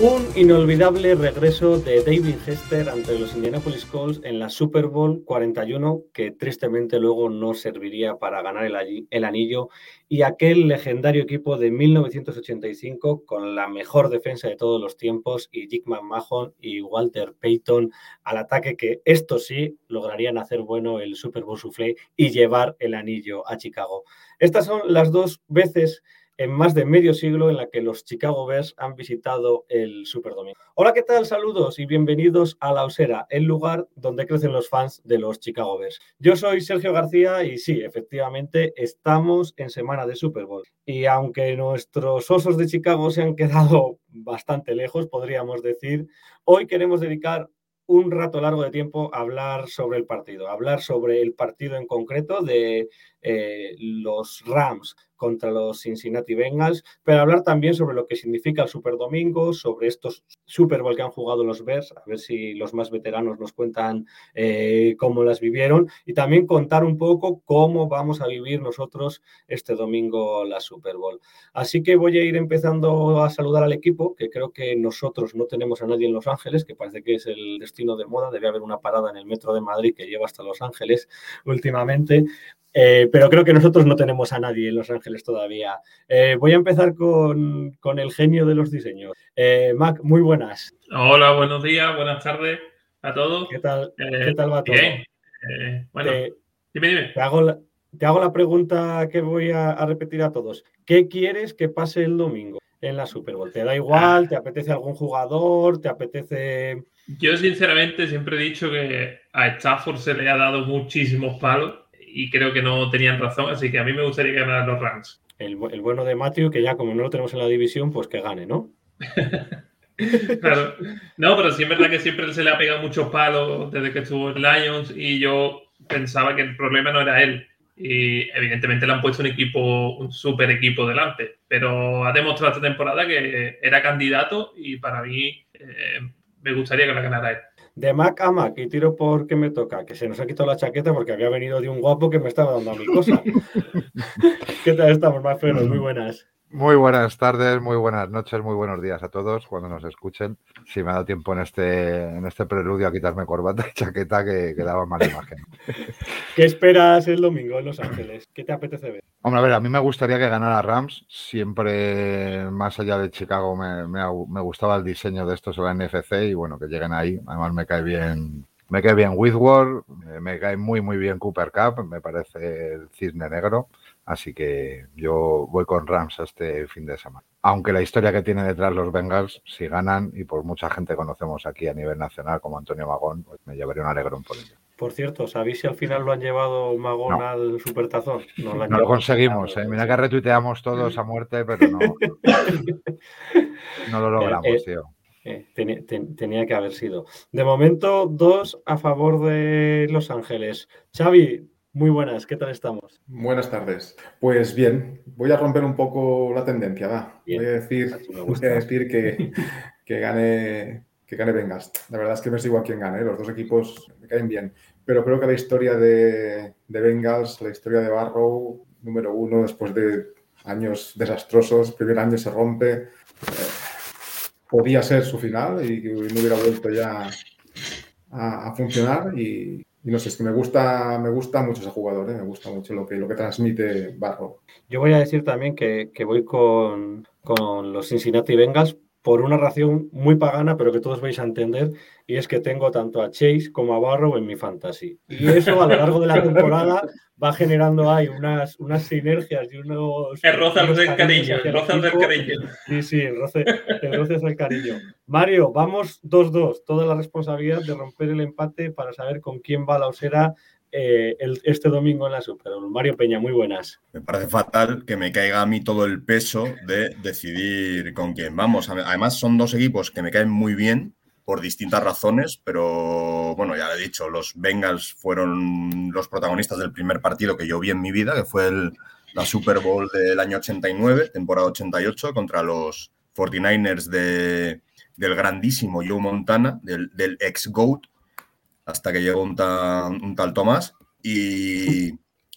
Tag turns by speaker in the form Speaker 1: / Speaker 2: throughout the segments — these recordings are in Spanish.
Speaker 1: Un inolvidable regreso de David Hester ante los Indianapolis Colts en la Super Bowl 41, que tristemente luego no serviría para ganar el, anillo, y aquel legendario equipo de 1985 con la mejor defensa de todos los tiempos y Dick McMahon y Walter Payton al ataque que esto sí lograrían hacer bueno el Super Bowl Soufflé y llevar el anillo a Chicago. Estas son las dos veces en más de medio siglo en la que los Chicago Bears han visitado el Superdomingo. Hola, ¿qué tal? Saludos y bienvenidos a La Osera, el lugar donde crecen los fans de los Chicago Bears. Yo soy Sergio García y sí, efectivamente, estamos en semana de Super Bowl. Y aunque nuestros osos de Chicago se han quedado bastante lejos, podríamos decir, hoy queremos dedicar un rato largo de tiempo a hablar sobre el partido, a hablar sobre el partido en concreto de eh, los Rams contra los Cincinnati Bengals, pero hablar también sobre lo que significa el Super Domingo, sobre estos Super Bowl que han jugado los Bears, a ver si los más veteranos nos cuentan eh, cómo las vivieron y también contar un poco cómo vamos a vivir nosotros este domingo la Super Bowl. Así que voy a ir empezando a saludar al equipo, que creo que nosotros no tenemos a nadie en Los Ángeles, que parece que es el destino de moda, debe haber una parada en el metro de Madrid que lleva hasta Los Ángeles últimamente. Eh, pero creo que nosotros no tenemos a nadie en Los Ángeles todavía. Eh, voy a empezar con, con, el genio de los diseños. Eh, Mac, muy buenas.
Speaker 2: Hola, buenos días, buenas tardes a todos.
Speaker 1: ¿Qué tal, ¿qué tal va todo?
Speaker 2: Bien. bueno,
Speaker 1: te,
Speaker 2: dime, dime.
Speaker 1: Te hago, la, te hago, la, pregunta que voy a, a, repetir a todos. ¿Qué quieres que pase el domingo en la Super Bowl? ¿Te da igual? Ah. ¿Te apetece algún jugador? ¿Te apetece...?
Speaker 2: Yo sinceramente siempre he dicho que a Stafford se le ha dado muchísimos palos y creo que no tenían razón, así que a mí me gustaría que ganaran los Rams.
Speaker 1: El, el, bueno de Matthew, que ya como no lo tenemos en la división, pues que gane, ¿no?
Speaker 2: claro. No, pero sí es verdad que siempre se le ha pegado muchos palos desde que estuvo en Lions y yo pensaba que el problema no era él. Y evidentemente le han puesto un equipo, un super equipo delante, pero ha demostrado esta temporada que era candidato y para mí eh, me gustaría que la ganara él
Speaker 1: de Mac a Mac y tiro porque me toca, que se nos ha quitado la chaqueta porque había venido de un guapo que me estaba dando a mi cosa. ¿Qué tal estamos, más Muy buenas.
Speaker 3: Muy buenas tardes, muy buenas noches, muy buenos días a todos cuando nos escuchen. Si me ha dado tiempo en este, en este preludio a quitarme corbata y chaqueta que, que daba mala imagen.
Speaker 1: ¿Qué esperas el domingo en Los Ángeles? ¿Qué te apetece ver?
Speaker 3: Hombre, a ver, a mí me gustaría que ganara Rams. Siempre, más allá de Chicago, me, me, me gustaba el diseño de estos en la NFC y bueno, que lleguen ahí. Además, me cae bien me cae bien Whitworth, me cae muy, muy bien Cooper Cup, me parece el cisne negro. Así que yo voy con Rams este fin de semana. Aunque la historia que tiene detrás los Bengals, si ganan, y por mucha gente conocemos aquí a nivel nacional, como Antonio Magón, pues me llevaría un alegrón por ello.
Speaker 1: Por cierto, ¿sabéis si al final lo han llevado Magón
Speaker 3: No.
Speaker 1: al supertazón?
Speaker 3: No, lo
Speaker 1: llevado.
Speaker 3: conseguimos, ¿eh? Mira que retuiteamos todos a muerte, pero no, no lo logramos,
Speaker 1: Eh, eh,
Speaker 3: tío.
Speaker 1: Tenía, ten- tenía que haber sido. De momento, dos a favor de Los Ángeles. Xavi, muy buenas, ¿qué tal estamos?
Speaker 4: Buenas tardes. Pues bien, voy a romper un poco la tendencia, va.
Speaker 1: Bien,
Speaker 4: Voy a decir, voy a que, que gane que gane Bengals. La verdad es que me sigo a quien gane, ¿eh? los dos equipos me caen bien. Pero creo que la historia de, de Bengals, la historia de Barrow, número uno, después de años desastrosos, primer año se rompe, eh, podía ser su final y no hubiera vuelto ya a, a funcionar y, y no sé, es que me gusta, me gusta mucho ese jugador, ¿eh? me gusta mucho lo que, lo que transmite Barrow.
Speaker 1: Yo voy a decir también que, que voy con, con los Cincinnati Bengals por una razón muy pagana, pero que todos vais a entender, y es que tengo tanto a Chase como a Barrow en mi fantasy. Y eso a lo largo de la temporada va generando ahí unas, unas sinergias y unos...
Speaker 2: El roce del cariño, el roce del cariño.
Speaker 1: Sí, sí, el roce, el roce es el cariño. Mario, vamos 2-2. Toda la responsabilidad de romper el empate para saber con quién va la osera eh, este domingo en la Super. Mario Peña, muy buenas.
Speaker 5: Me parece fatal que me caiga a mí todo el peso de decidir con quién vamos. Además, son dos equipos que me caen muy bien por distintas razones, pero bueno, ya lo he dicho, los Bengals fueron los protagonistas del primer partido que yo vi en mi vida, que fue el- la Super Bowl del año 89, temporada 88, contra los 49ers de, del grandísimo Joe Montana, del, del ex-GOAT, hasta que llegó un, un tal Tomás. Y,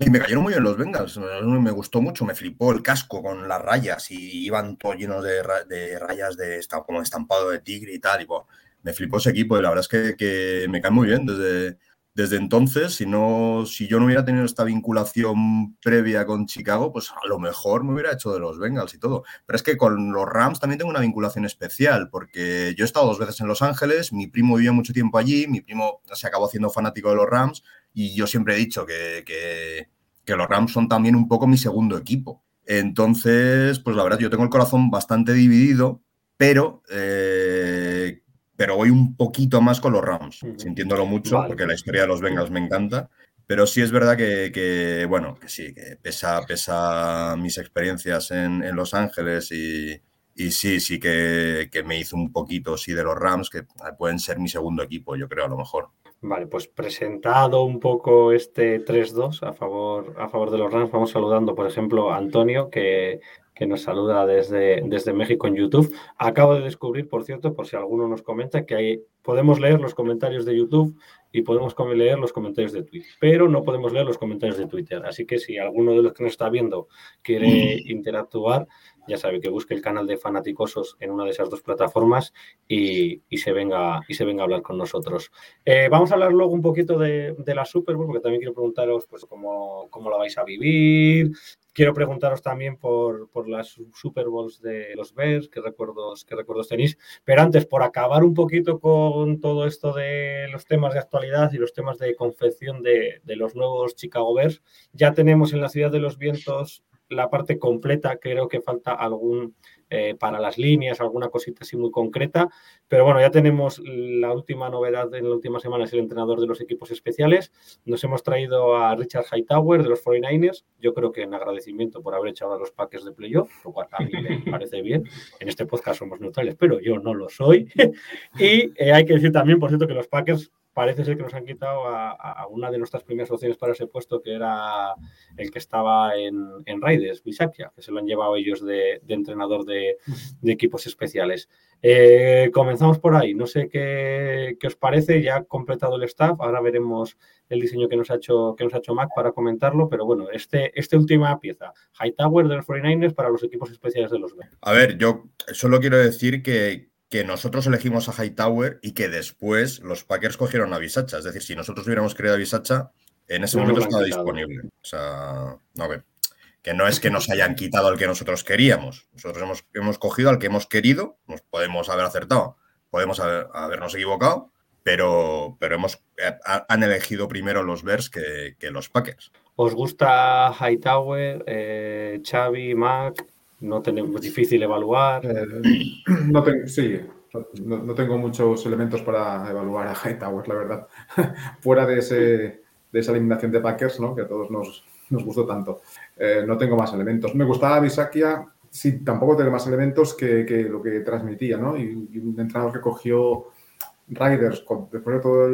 Speaker 5: me cayeron muy bien los Bengals. Me gustó mucho, me flipó el casco con las rayas y iban todos llenos de, ra- de rayas de como estampado de tigre y tal. Y, buah, me flipó ese equipo y la verdad es que, que me cae muy bien desde, desde entonces. Si, no, si yo no hubiera tenido esta vinculación previa con Chicago, pues a lo mejor me hubiera hecho de los Bengals y todo. Pero es que con los Rams también tengo una vinculación especial, porque yo he estado dos veces en Los Ángeles, mi primo vivió mucho tiempo allí, mi primo se acabó haciendo fanático de los Rams y yo siempre he dicho que, que- los Rams son también un poco mi segundo equipo. Entonces, pues la verdad, yo tengo el corazón bastante dividido, pero, eh, pero voy un poquito más con los Rams, sintiéndolo mucho,
Speaker 1: Vale.
Speaker 5: porque la historia de los Bengals me encanta. Pero sí es verdad que, que, bueno, que sí, que pesa, pesa mis experiencias en, en Los Ángeles y, y sí, sí que, que me hizo un poquito, sí, de los Rams, que pueden ser mi segundo equipo, yo creo, a lo mejor.
Speaker 1: Vale, pues presentado un poco este 3-2 a favor, a favor de los Rams, vamos saludando, por ejemplo, a Antonio, que, que nos saluda desde, desde México en YouTube. Acabo de descubrir, por cierto, por si alguno nos comenta, que hay, podemos leer los comentarios de YouTube y podemos leer los comentarios de Twitter, pero no podemos leer los comentarios de Twitter. Así que si alguno de los que nos está viendo quiere interactuar, ya sabe que busque el canal de Fanaticosos en una de esas dos plataformas y, y se, venga, y se venga a hablar con nosotros. Eh, vamos a hablar luego un poquito de, de la Super Bowl, porque también quiero preguntaros pues, cómo, cómo la vais a vivir. Quiero preguntaros también por, por las Super Bowls de los Bears, qué recuerdos, qué recuerdos tenéis. Pero antes, por acabar un poquito con todo esto de los temas de actualidad y los temas de confección de, de los nuevos Chicago Bears, ya tenemos en la Ciudad de los Vientos la parte completa, creo que falta algún eh, para las líneas, alguna cosita así muy concreta, pero bueno, ya tenemos la última novedad en la última semana, es el entrenador de los equipos especiales. Nos hemos traído a Richard Hightower de los 49ers, yo creo que en agradecimiento por haber echado a los Packers de playoff, lo cual a mí me parece bien. En este podcast somos neutrales, pero yo no lo soy. y eh, hay que decir también, por cierto, que los Packers parece ser que nos han quitado a, una de nuestras primeras opciones para ese puesto, que era el que estaba en, en Raiders, Bisakia, que se lo han llevado ellos de, entrenador de, equipos especiales. Eh, comenzamos por ahí. No sé qué, qué, os parece. Ya ha completado el staff. Ahora veremos el diseño que nos ha hecho, que nos ha hecho Mac para comentarlo. Pero bueno, este, esta última pieza, Hightower de los 49ers para los equipos especiales de los Bears.
Speaker 5: A ver, yo solo quiero decir que, que nosotros elegimos a Hightower y que después los Packers cogieron a Bisacha. Es decir, si nosotros hubiéramos querido a Bisacha, en ese no momento estaba disponible. O sea, no, que, que, no es que nos hayan quitado al que nosotros queríamos. Nosotros hemos, hemos cogido al que hemos querido, nos podemos haber acertado, podemos haber, habernos equivocado, pero, pero hemos, ha, han elegido primero los Bears que, que, los Packers.
Speaker 1: ¿Os gusta Hightower, eh, Xavi, Mac? No tenemos difícil evaluar.
Speaker 4: Eh, no tengo, sí, no, no, tengo muchos elementos para evaluar a Hightower, la verdad. Fuera de, ese, de esa eliminación de Packers, ¿no? que a todos nos, nos gustó tanto. Eh, no tengo más elementos. Me gustaba Bisakia, sí, tampoco tengo más elementos que, que lo que transmitía, ¿no? Y, un entrenador que cogió Riders con, después de toda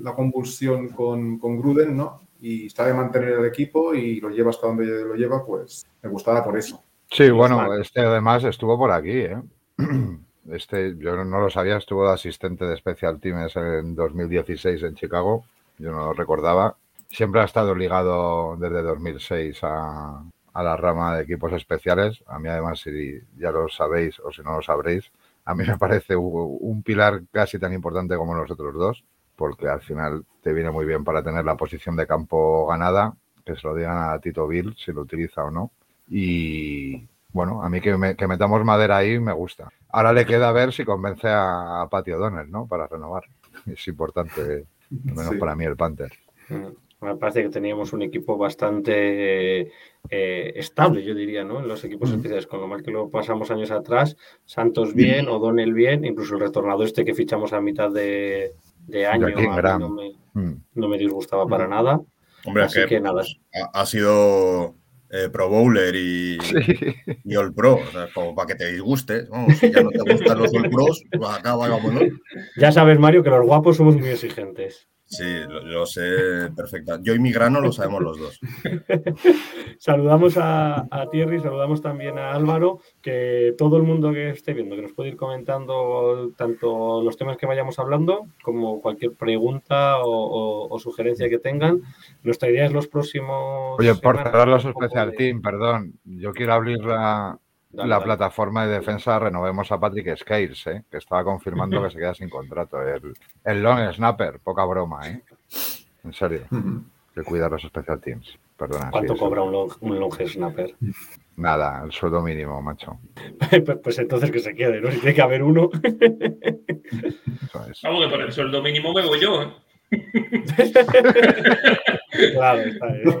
Speaker 4: la convulsión con, con Gruden, ¿no? Y sabe mantener el equipo y lo lleva hasta donde lo lleva, pues me gustaba por eso.
Speaker 3: Sí, bueno, este además estuvo por aquí, ¿eh? Este, yo no lo sabía, estuvo de asistente de Special Teams en 2016 en Chicago, yo no lo recordaba. Siempre ha estado ligado desde 2006 a, a la rama de equipos especiales. A mí además, si ya lo sabéis o si no lo sabréis, a mí me parece un, un pilar casi tan importante como los otros dos, porque al final te viene muy bien para tener la posición de campo ganada, que se lo digan a Tito Bill si lo utiliza o no. Y bueno, a mí que, me, que metamos madera ahí me gusta. Ahora le queda ver si convence a, a Patio Donner, ¿no? Para renovar. Es importante, al menos sí. para mí, el Panther.
Speaker 1: Me parece que teníamos un equipo bastante eh, estable, yo diría, ¿no? En los equipos mm. especiales, con lo mal que lo pasamos años atrás. Santos bien, O'Donnell bien, incluso el retornador este que fichamos a mitad de, de año a mí no, me, mm. no me disgustaba para nada.
Speaker 5: Hombre,
Speaker 1: Así
Speaker 5: que,
Speaker 1: que nada.
Speaker 5: ha, ha sido eh, Pro Bowler y, y All Pro, o sea, como para que te disguste. Vamos, si ya no te gustan los All Pros, pues acá vámonos.
Speaker 1: Ya sabes, Mario, que los guapos somos muy exigentes.
Speaker 5: Sí, lo, lo sé perfecta. Yo y mi grano lo sabemos los dos.
Speaker 1: Saludamos a, a Thierry, saludamos también a Álvaro, que todo el mundo que esté viendo, que nos puede ir comentando tanto los temas que vayamos hablando, como cualquier pregunta o, o- o sugerencia que tengan. Nuestra idea es los próximos.
Speaker 3: Oye, por cerrar los
Speaker 1: un poco
Speaker 3: Special
Speaker 1: de-
Speaker 3: Team, perdón, yo quiero abrir la,
Speaker 1: Dale,
Speaker 3: la
Speaker 1: dale.
Speaker 3: plataforma de defensa Renovemos a Patrick Scales, ¿eh? que estaba confirmando que se queda sin contrato. El, el long snapper, poca broma, ¿eh? En serio, que cuida los Special Teams. Perdona.
Speaker 1: ¿Cuánto
Speaker 3: sí,
Speaker 1: cobra un long, un long snapper?
Speaker 3: Nada, el sueldo mínimo, macho.
Speaker 1: Pues- pues entonces que se quede, ¿no? Si tiene que haber uno.
Speaker 3: Eso es.
Speaker 2: Vamos, que por el sueldo mínimo me voy yo. ¿eh?
Speaker 1: Claro, está bien.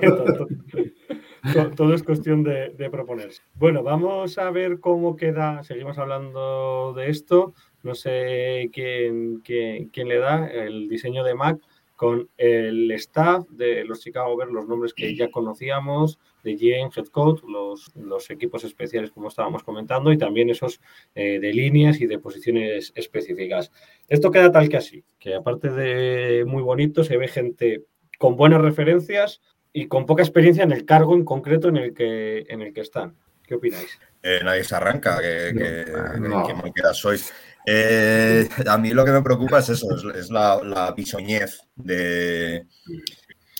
Speaker 1: Todo, es cuestión de, proponerse. Bueno, vamos a ver cómo queda. Seguimos hablando de esto. No sé quién, quién, quién le da el diseño de Mac con el staff de los Chicago Bears, los nombres que ya conocíamos, de GM, Head Coach, los, los equipos especiales, como estábamos comentando, y también esos eh, de líneas y de posiciones específicas. Esto queda tal que así, que aparte de muy bonito, se ve gente con buenas referencias y con poca experiencia en el cargo en concreto en el que, en el que están. ¿Qué opináis?
Speaker 5: Eh, nadie se arranca, que, que,
Speaker 4: No.
Speaker 5: que mal queda sois. Eh, a mí lo que me preocupa es eso, es, es la, la bisoñez de,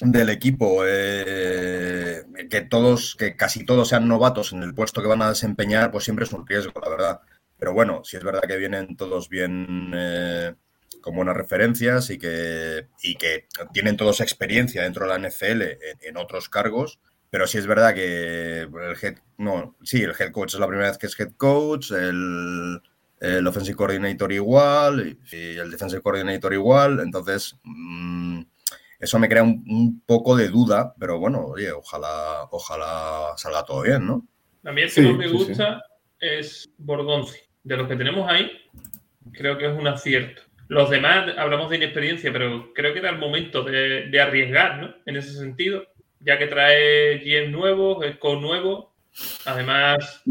Speaker 5: del equipo. eh, que todos, que casi todos sean novatos en el puesto que van a desempeñar, pues siempre es un riesgo, la verdad. Pero bueno, si es verdad que vienen todos bien eh, con buenas referencias y que, y que tienen todos experiencia dentro de la NFL en, en otros cargos. Pero sí es verdad que el head, no, sí, el head coach es la primera vez que es head coach, el, el offensive coordinator igual y, el defensive coordinator igual. Entonces, mm, eso me crea un, un poco de duda, pero bueno, oye, ojalá, ojalá salga todo bien, ¿no?
Speaker 2: A mí el que
Speaker 4: Sí,
Speaker 2: más me
Speaker 4: sí, sí.
Speaker 2: gusta es Borgonzi. De los que tenemos ahí, creo que es un acierto. Los demás, hablamos de inexperiencia, pero creo que era el momento de, de arriesgar, ¿no? En ese sentido, ya que trae GM nuevos, Score nuevo, además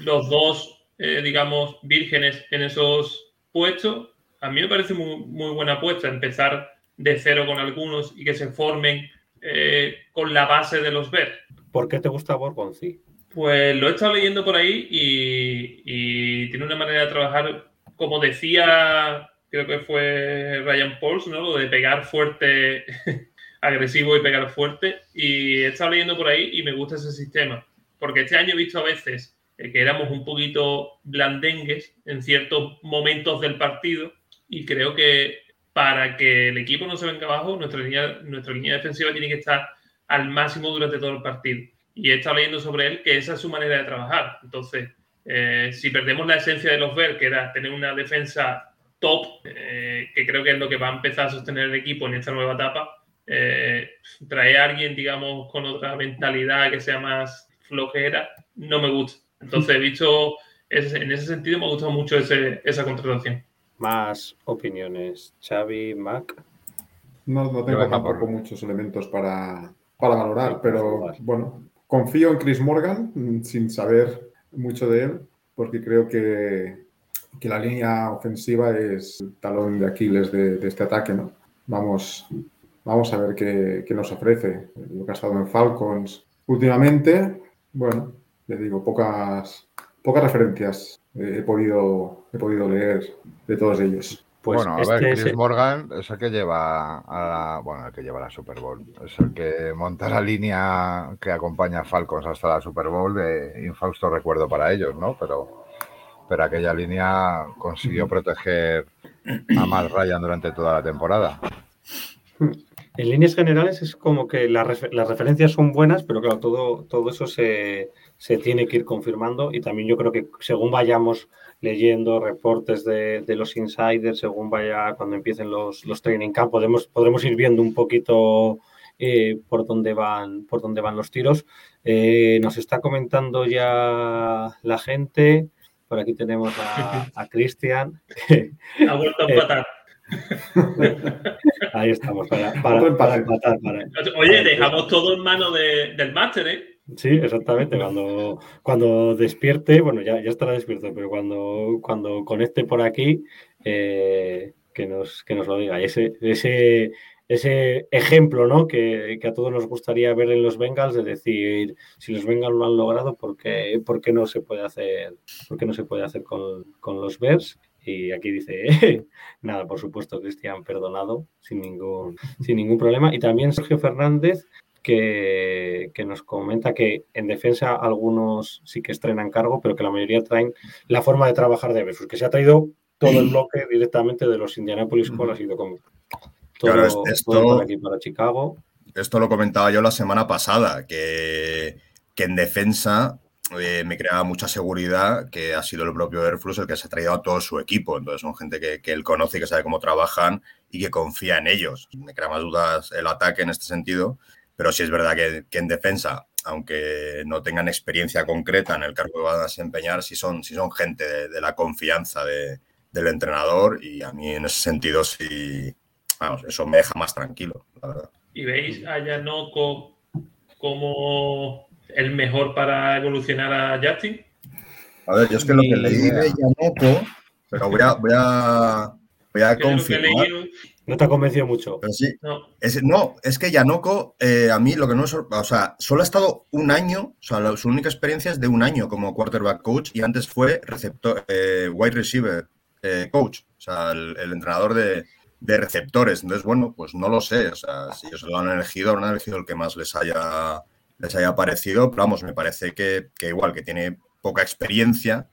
Speaker 2: los dos, eh, digamos, vírgenes en esos puestos, a mí me parece muy, muy buena apuesta empezar de cero con algunos y que se formen eh, con la base de los ver.
Speaker 1: ¿Por qué te gusta Borgonzi?
Speaker 2: Pues lo he estado leyendo por ahí y, y tiene una manera de trabajar, como decía, creo que fue Ryan Pauls, ¿no? Lo de pegar fuerte, agresivo y pegar fuerte. Y he estado leyendo por ahí y me gusta ese sistema. Porque este año he visto a veces eh, que éramos un poquito blandengues en ciertos momentos del partido y creo que para que el equipo no se venga abajo, nuestra línea, nuestra línea defensiva tiene que estar al máximo durante todo el partido. Y he estado leyendo sobre él que esa es su manera de trabajar. Entonces, eh, si perdemos la esencia de los Ver, que era tener una defensa top, eh, que creo que es lo que va a empezar a sostener el equipo en esta nueva etapa, eh, traer a alguien, digamos, con otra mentalidad que sea más flojera, no me gusta. Entonces, he visto, ese- en ese sentido, me ha gustado mucho ese- esa contratación.
Speaker 1: Más opiniones. Xavi, Mac.
Speaker 4: No, no tengo tampoco
Speaker 3: por-
Speaker 4: muchos elementos para, para valorar,
Speaker 1: Sí,
Speaker 4: pero
Speaker 1: vale.
Speaker 4: bueno, confío en Chris Morgan mm, sin saber mucho de él, porque creo que, que la línea ofensiva es el talón de Aquiles de, de este ataque, ¿no? Vamos, vamos a ver qué, qué nos ofrece. Lo que ha estado en Falcons últimamente, bueno, le digo, pocas, pocas referencias eh, he, podido, he podido leer de todos ellos.
Speaker 1: Pues
Speaker 3: bueno, a
Speaker 1: este
Speaker 3: ver,
Speaker 1: es
Speaker 3: Chris Morgan es el que lleva a la, bueno, el que lleva a la Super Bowl. Es el que monta la línea que acompaña a Falcons hasta la Super Bowl de infausto recuerdo para ellos, ¿no? Pero, pero aquella línea consiguió proteger a Matt Ryan durante toda la temporada.
Speaker 1: En líneas generales es como que las, refe- las referencias son buenas, pero claro, todo, todo eso se, se tiene que ir confirmando y también yo creo que según vayamos leyendo reportes de, de los insiders, según vaya cuando empiecen los, los training camp, podemos, podremos ir viendo un poquito eh, por dónde van, por dónde van los tiros. Eh, nos está comentando ya la gente. Por aquí tenemos a, a Cristian.
Speaker 2: Ha vuelto a
Speaker 1: Eh,
Speaker 2: empatar.
Speaker 1: Ahí estamos, para, para, empatar. para-
Speaker 2: Oye, dejamos todo en manos de- del máster, ¿eh?
Speaker 1: Sí, exactamente. Cuando, cuando despierte, bueno, ya, ya estará despierto, pero cuando, cuando conecte por aquí, eh, que, nos, que nos lo diga. Y ese, ese, ese ejemplo, ¿no? Que, que a todos nos gustaría ver en los Bengals, de decir, si los Bengals lo han logrado, ¿por qué, por qué no se puede hacer, por qué no se puede hacer con, con los Bears? Y aquí dice, nada, por supuesto, Cristian, perdonado, sin ningún, sin ningún problema. Y también Sergio Fernández, que, que nos comenta que en defensa algunos sí que estrenan cargo, pero que la mayoría traen la forma de trabajar de Versus, que se ha traído todo el bloque directamente de los Indianapolis Colts, ha sido como todo,
Speaker 5: Claro, es-
Speaker 1: todo
Speaker 5: esto-
Speaker 1: para aquí, para Chicago.
Speaker 5: Esto lo comentaba yo la semana pasada, que, que en defensa eh, me creaba mucha seguridad que ha sido el propio Airflux el que se ha traído a todo su equipo. Entonces son gente que, que él conoce y que sabe cómo trabajan y que confía en ellos. Me crea más dudas el ataque en este sentido, pero sí es verdad que, que en defensa, aunque no tengan experiencia concreta en el cargo que van a desempeñar, sí son, sí son gente de, de la confianza de- del entrenador y a mí en ese sentido sí, vamos, eso me deja más tranquilo, la verdad.
Speaker 2: ¿Y veis a Yanoko como el mejor para evolucionar a Justin?
Speaker 5: A ver, yo es que lo que
Speaker 1: Ni
Speaker 5: leí
Speaker 1: idea.
Speaker 5: de Yanoko, pero voy a, voy a, voy confirmar.
Speaker 1: No te ha convencido mucho.
Speaker 5: Pero sí,
Speaker 2: No,
Speaker 5: es, no, es que Yanoko, eh, a mí lo que no me sor- o sea, solo ha estado un año, o sea, la- su única experiencia es de un año como quarterback coach y antes fue receptor, eh, wide receiver eh, coach, o sea, el, el entrenador de, de receptores. Entonces, bueno, pues no lo sé, o sea, si ellos lo han elegido, han elegido el que más les haya, les haya parecido, pero vamos, me parece que, que igual, que tiene poca experiencia,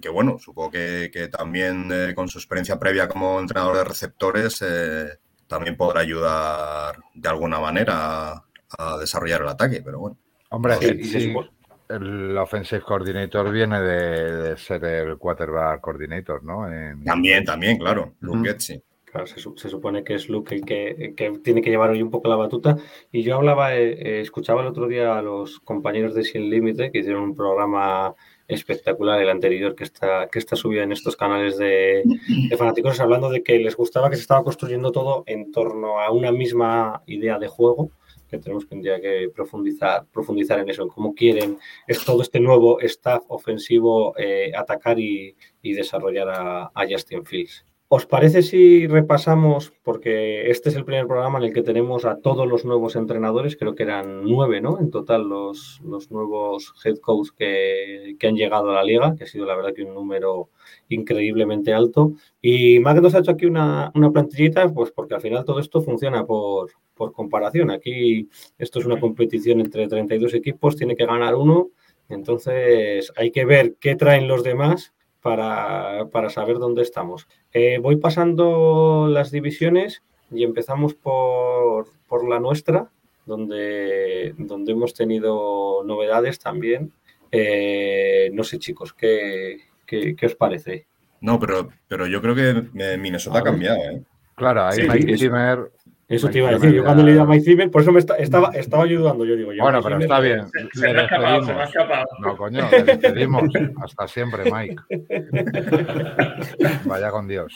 Speaker 5: que bueno, supongo que, que también eh, con su experiencia previa como entrenador de receptores eh, también podrá ayudar de alguna manera a, a desarrollar el ataque, pero bueno.
Speaker 3: Hombre,
Speaker 1: Sí,
Speaker 3: sí, el offensive coordinator viene de, de ser el quarterback coordinator, ¿no? En-
Speaker 5: También, también, claro, Luke.
Speaker 1: Se, su- se supone que es Luke el que, tiene que llevar hoy un poco la batuta. Y yo hablaba, eh, eh, escuchaba el otro día a los compañeros de Sin Límite que hicieron un programa espectacular, el anterior, que está, que está subido en estos canales de, fanáticos, hablando de que les gustaba que se estaba construyendo todo en torno a una misma idea de juego, que tenemos que un que profundizar, profundizar en eso, en cómo quieren es todo este nuevo staff ofensivo eh, atacar y, desarrollar a Justin Fields. ¿Os parece si repasamos, porque este es el primer programa en el que tenemos a todos los nuevos entrenadores, creo que eran nueve, ¿no? En total los, los nuevos head coach que, que han llegado a la liga, que ha sido la verdad que un número increíblemente alto. Y Mac nos ha hecho aquí una, una plantillita, pues porque al final todo esto funciona por, por comparación. Aquí esto es una competición entre 32 equipos, tiene que ganar uno, entonces hay que ver qué traen los demás para, para saber dónde estamos. Eh, voy pasando las divisiones y empezamos por, por la nuestra, donde, donde hemos tenido novedades también. Eh, no sé, chicos, ¿qué, qué, qué os parece?
Speaker 5: No, pero, pero yo creo que eh, Minnesota ha cambiado, ¿eh?
Speaker 3: Claro, ahí
Speaker 1: Sí,
Speaker 3: Mike Zimmer-
Speaker 1: Eso
Speaker 3: Mike
Speaker 1: te iba a decir. Yo cuando leí a Mike Zimmer, por eso me esta- estaba, estaba ayudando. Yo digo, yo
Speaker 3: Bueno,
Speaker 1: Mike
Speaker 3: pero
Speaker 1: Zimmer-
Speaker 3: está bien.
Speaker 2: se, se me ha escapado, se me ha escapado.
Speaker 3: No, coño, le despedimos. Hasta siempre, Mike. Vaya con Dios.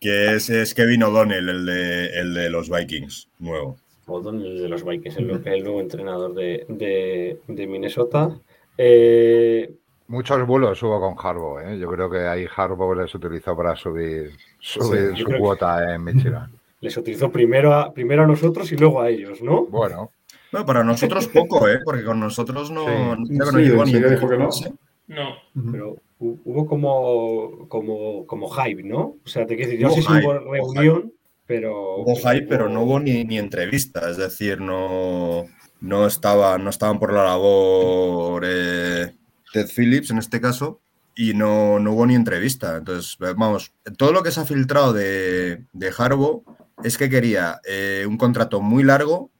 Speaker 5: Que es, es Kevin O'Donnell, el de, el de los Vikings, nuevo.
Speaker 1: O'Donnell de los Vikings, el, el nuevo entrenador de, de- de Minnesota. Eh,
Speaker 3: Muchos bulos hubo con Harbaugh, ¿eh? Yo creo que ahí Harbaugh les utilizó para subir, subir su
Speaker 1: que-
Speaker 3: cuota en Michigan.
Speaker 1: Les utilizó primero a, primero a nosotros y luego a ellos, ¿no?
Speaker 3: Bueno,
Speaker 5: Bueno, para nosotros poco, ¿eh? Porque con nosotros no,
Speaker 3: Sí.
Speaker 5: no, creo que
Speaker 4: Sí,
Speaker 5: no llegó
Speaker 4: ¿en
Speaker 5: ni
Speaker 4: serio dijo que no?
Speaker 2: No,
Speaker 1: Pero hu- hubo como, como, como hype, ¿no? O sea, te quiero decir, yo sí hubo reunión, pero.
Speaker 5: Hubo hype, pero no hubo ni, ni entrevista, es decir, no, no, estaba, no estaban por la labor eh, Ted Phillips en este caso y no, no hubo ni entrevista. Entonces, vamos, todo lo que se ha filtrado de, de Harbaugh es que quería eh, un contrato muy largo